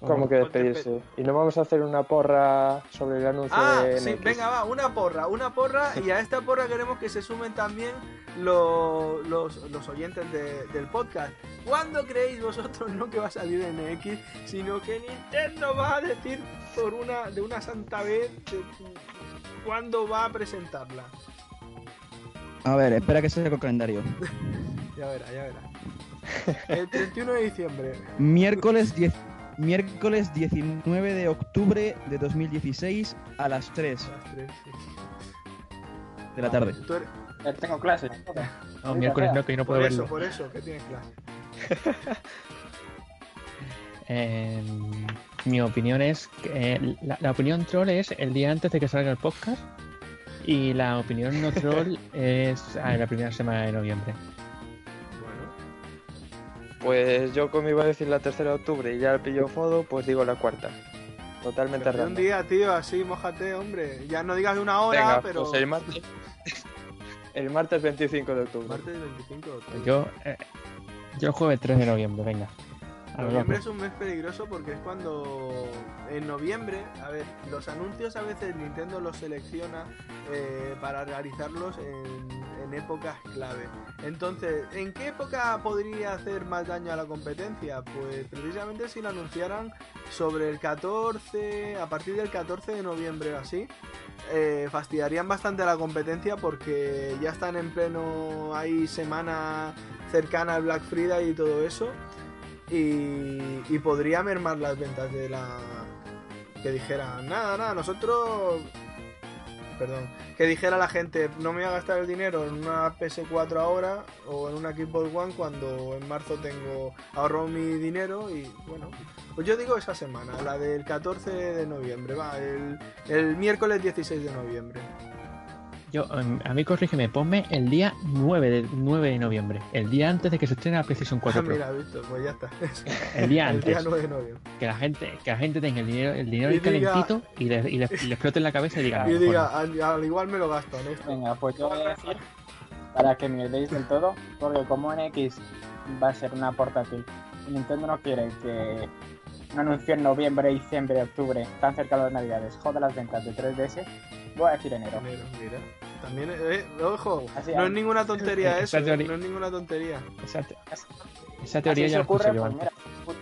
Como que despedirse. Y no vamos a hacer una porra sobre el anuncio Ah, de sí, venga, va, una porra, una porra, y a esta porra queremos que se sumen también lo- los, los oyentes de- del podcast. ¿Cuándo creéis vosotros no que va a salir NX, sino que Nintendo va a decir por una de una santa vez cuándo va a presentarla? A ver, espera que se con calendario. Ya verá, ya verá. El 31 de diciembre. Miércoles 10 Miércoles 19 de octubre de 2016 a las 3 A las tres, sí. de la tarde. Tú eres- Ya tengo clase. No, miércoles no, que yo no Por puedo eso, verlo. por eso, que tienes clase. Eh, mi opinión es que eh, la, la opinión troll es el día antes de que salga el podcast y la opinión no troll es ah, en la primera semana de noviembre. Pues yo como iba a decir la tercera de octubre y ya el pillo fodo, pues digo la cuarta. Totalmente pero un día, tío, así, mojate, hombre. Ya no digas de una hora, Venga, pero. pues el martes. el martes 25 de octubre. Martes 25 de octubre. Yo, eh, yo el jueves 3 de noviembre, venga. Noviembre es un mes peligroso porque es cuando en noviembre, a ver, los anuncios a veces Nintendo los selecciona eh, para realizarlos en, en épocas clave. Entonces, ¿en qué época podría hacer más daño a la competencia? Pues precisamente si lo anunciaran sobre el 14, a partir del 14 de noviembre o así, eh, fastidiarían bastante a la competencia porque ya están en pleno, hay semana cercana al Black Friday y todo eso y, podría mermar las ventas de la que dijera nada nada nosotros perdón que dijera la gente no me voy a gastar el dinero en una PS4 ahora o en una Xbox One cuando en marzo tengo ahorro mi dinero y bueno pues yo digo esa semana la del 14 de noviembre va el miércoles 16 de noviembre Yo, em, a mí corrígeme, ponme el día 9 de, 9 de noviembre, el día antes de que se estrene la PlayStation 4 Pro. mira visto pues ya está El día el antes. día 9 de noviembre Que la gente, que la gente tenga el dinero, el dinero Y calentito y le, y le- y le explote en la cabeza y diga, y "Joder, diga al, al igual me lo gasto en esto Venga, pues yo voy a decir, para que me deis del todo, porque como NX va a ser una portátil y Nintendo no quiere que un anuncio en noviembre, diciembre, octubre, tan cerca de las navidades, joda las ventas de 3DS, voy a decir enero. Enero, mira. También, eh, ojo, Así, no ah, es ninguna tontería eso, teoría- no es ninguna tontería. esa, te- esa teoría Así ya se ocurre, pues mira,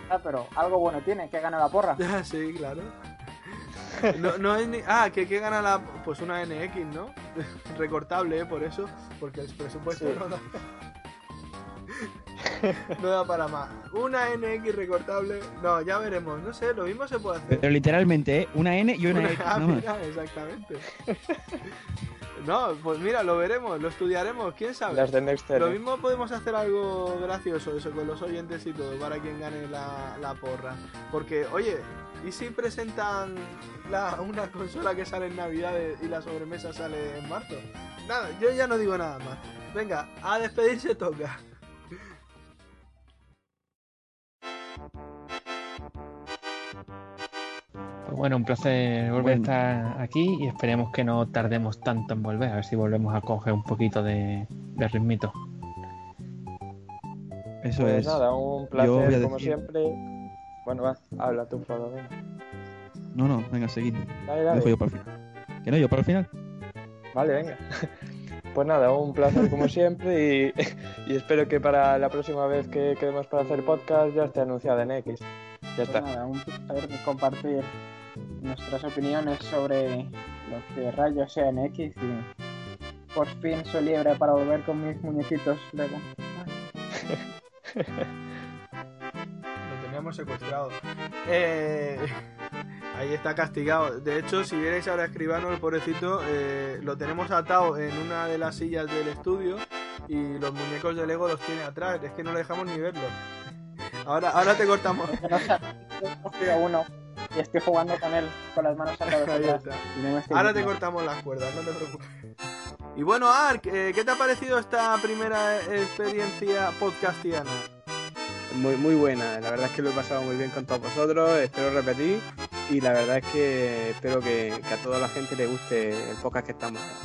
Ah, pero algo bueno tiene, que gana la porra. Ah, sí, claro. No, no es ni... Ah, que, que gana la... Pues una NX, ¿no? Recortable, ¿eh? Por eso. Porque el presupuesto Sí. no da... No da para más. Una NX recortable... No, ya veremos. No sé, lo mismo se puede hacer. Pero literalmente, ¿eh? una N y una Una- X. ah, mira, exactamente. No, pues mira, lo veremos, lo estudiaremos, quién sabe. Las de Next Lo Gen. mismo podemos hacer algo gracioso eso con los oyentes y todo para quien gane la, la porra. Porque, oye, ¿y si presentan la- una consola que sale en Navidad y la sobremesa sale en marzo? Nada, yo ya no digo nada más. Venga, a despedirse toca. Bueno, un placer volver Bueno. a estar aquí y esperemos que no tardemos tanto en volver, a ver si volvemos a coger un poquito de, de ritmito. Eso Pues es. nada, un placer como decir- siempre. Bueno, va, habla tú, Pablo. No, no, venga, seguid. Dale, dale. dejo yo para el final. ¿Que no, yo para el final? Vale, venga. Pues nada, un placer como siempre y, y espero que para la próxima vez que quedemos para hacer podcast ya esté anunciada en X. Ya Pues está. nada, un placer compartir nuestras opiniones sobre lo que rayos sea en X y por fin soy libre para volver con mis muñequitos Lego. Lo teníamos secuestrado. Eh, ahí está castigado. De hecho, si vierais ahora escribano, el pobrecito, eh, lo tenemos atado en una de las sillas del estudio y los muñecos de Lego los tiene atrás. Es que no le dejamos ni verlos. Ahora, ahora te cortamos. Uno y estoy jugando con él con las manos atadas no Ahora te cortamos las cuerdas, no te preocupes. Y bueno, Ark, eh, ¿qué te ha parecido esta primera experiencia podcastiana? Muy, muy buena, la verdad es que lo he pasado muy bien con todos vosotros, espero repetir y la verdad es que espero que, que a toda la gente le guste el podcast que estamos haciendo.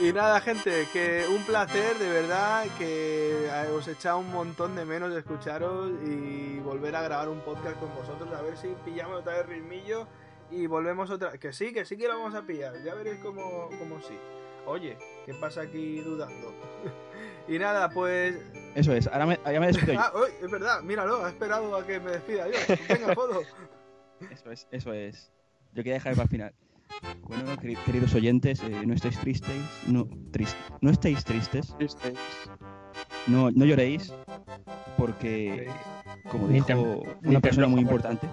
Y nada, gente, que un placer, de verdad, que eh, os he echado un montón de menos de escucharos y volver a grabar un podcast con vosotros, a ver si pillamos otra vez ritmillo y volvemos otra Que sí, que sí que lo vamos a pillar, ya veréis cómo, cómo sí. Oye, ¿qué pasa aquí dudando? y nada, pues... Eso es. Ahora me, ya me despido yo. Ah, uy, es verdad, míralo, ha esperado a que me despida yo. Venga, foto. Eso es, eso es. Yo quería dejar para el final. Bueno, queri- queridos oyentes, eh, no estéis tristes, no, tris- no estéis tristes, Triste. no, no lloréis, porque, como dijo una persona muy importante,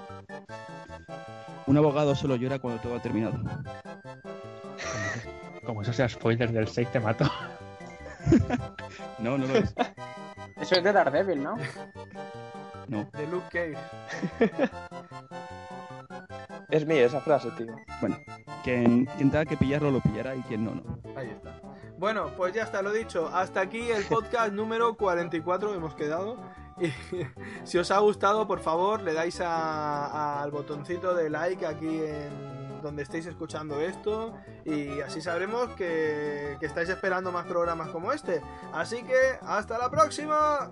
un abogado solo llora cuando todo ha terminado. Como eso sea spoiler del 6 te mato. No, no lo es. Eso es de Daredevil, ¿no? No. De Luke Cage. Es mía esa frase, tío. Bueno, quien, quien tenga que pillarlo, lo pillará y quien no, no. Ahí está. Bueno, pues ya está, lo dicho. Hasta aquí el podcast número 44 hemos quedado. Y si os ha gustado, por favor, le dais a- al botoncito de like aquí en donde estéis escuchando esto. Y así sabremos que, que estáis esperando más programas como este. Así que, hasta la próxima.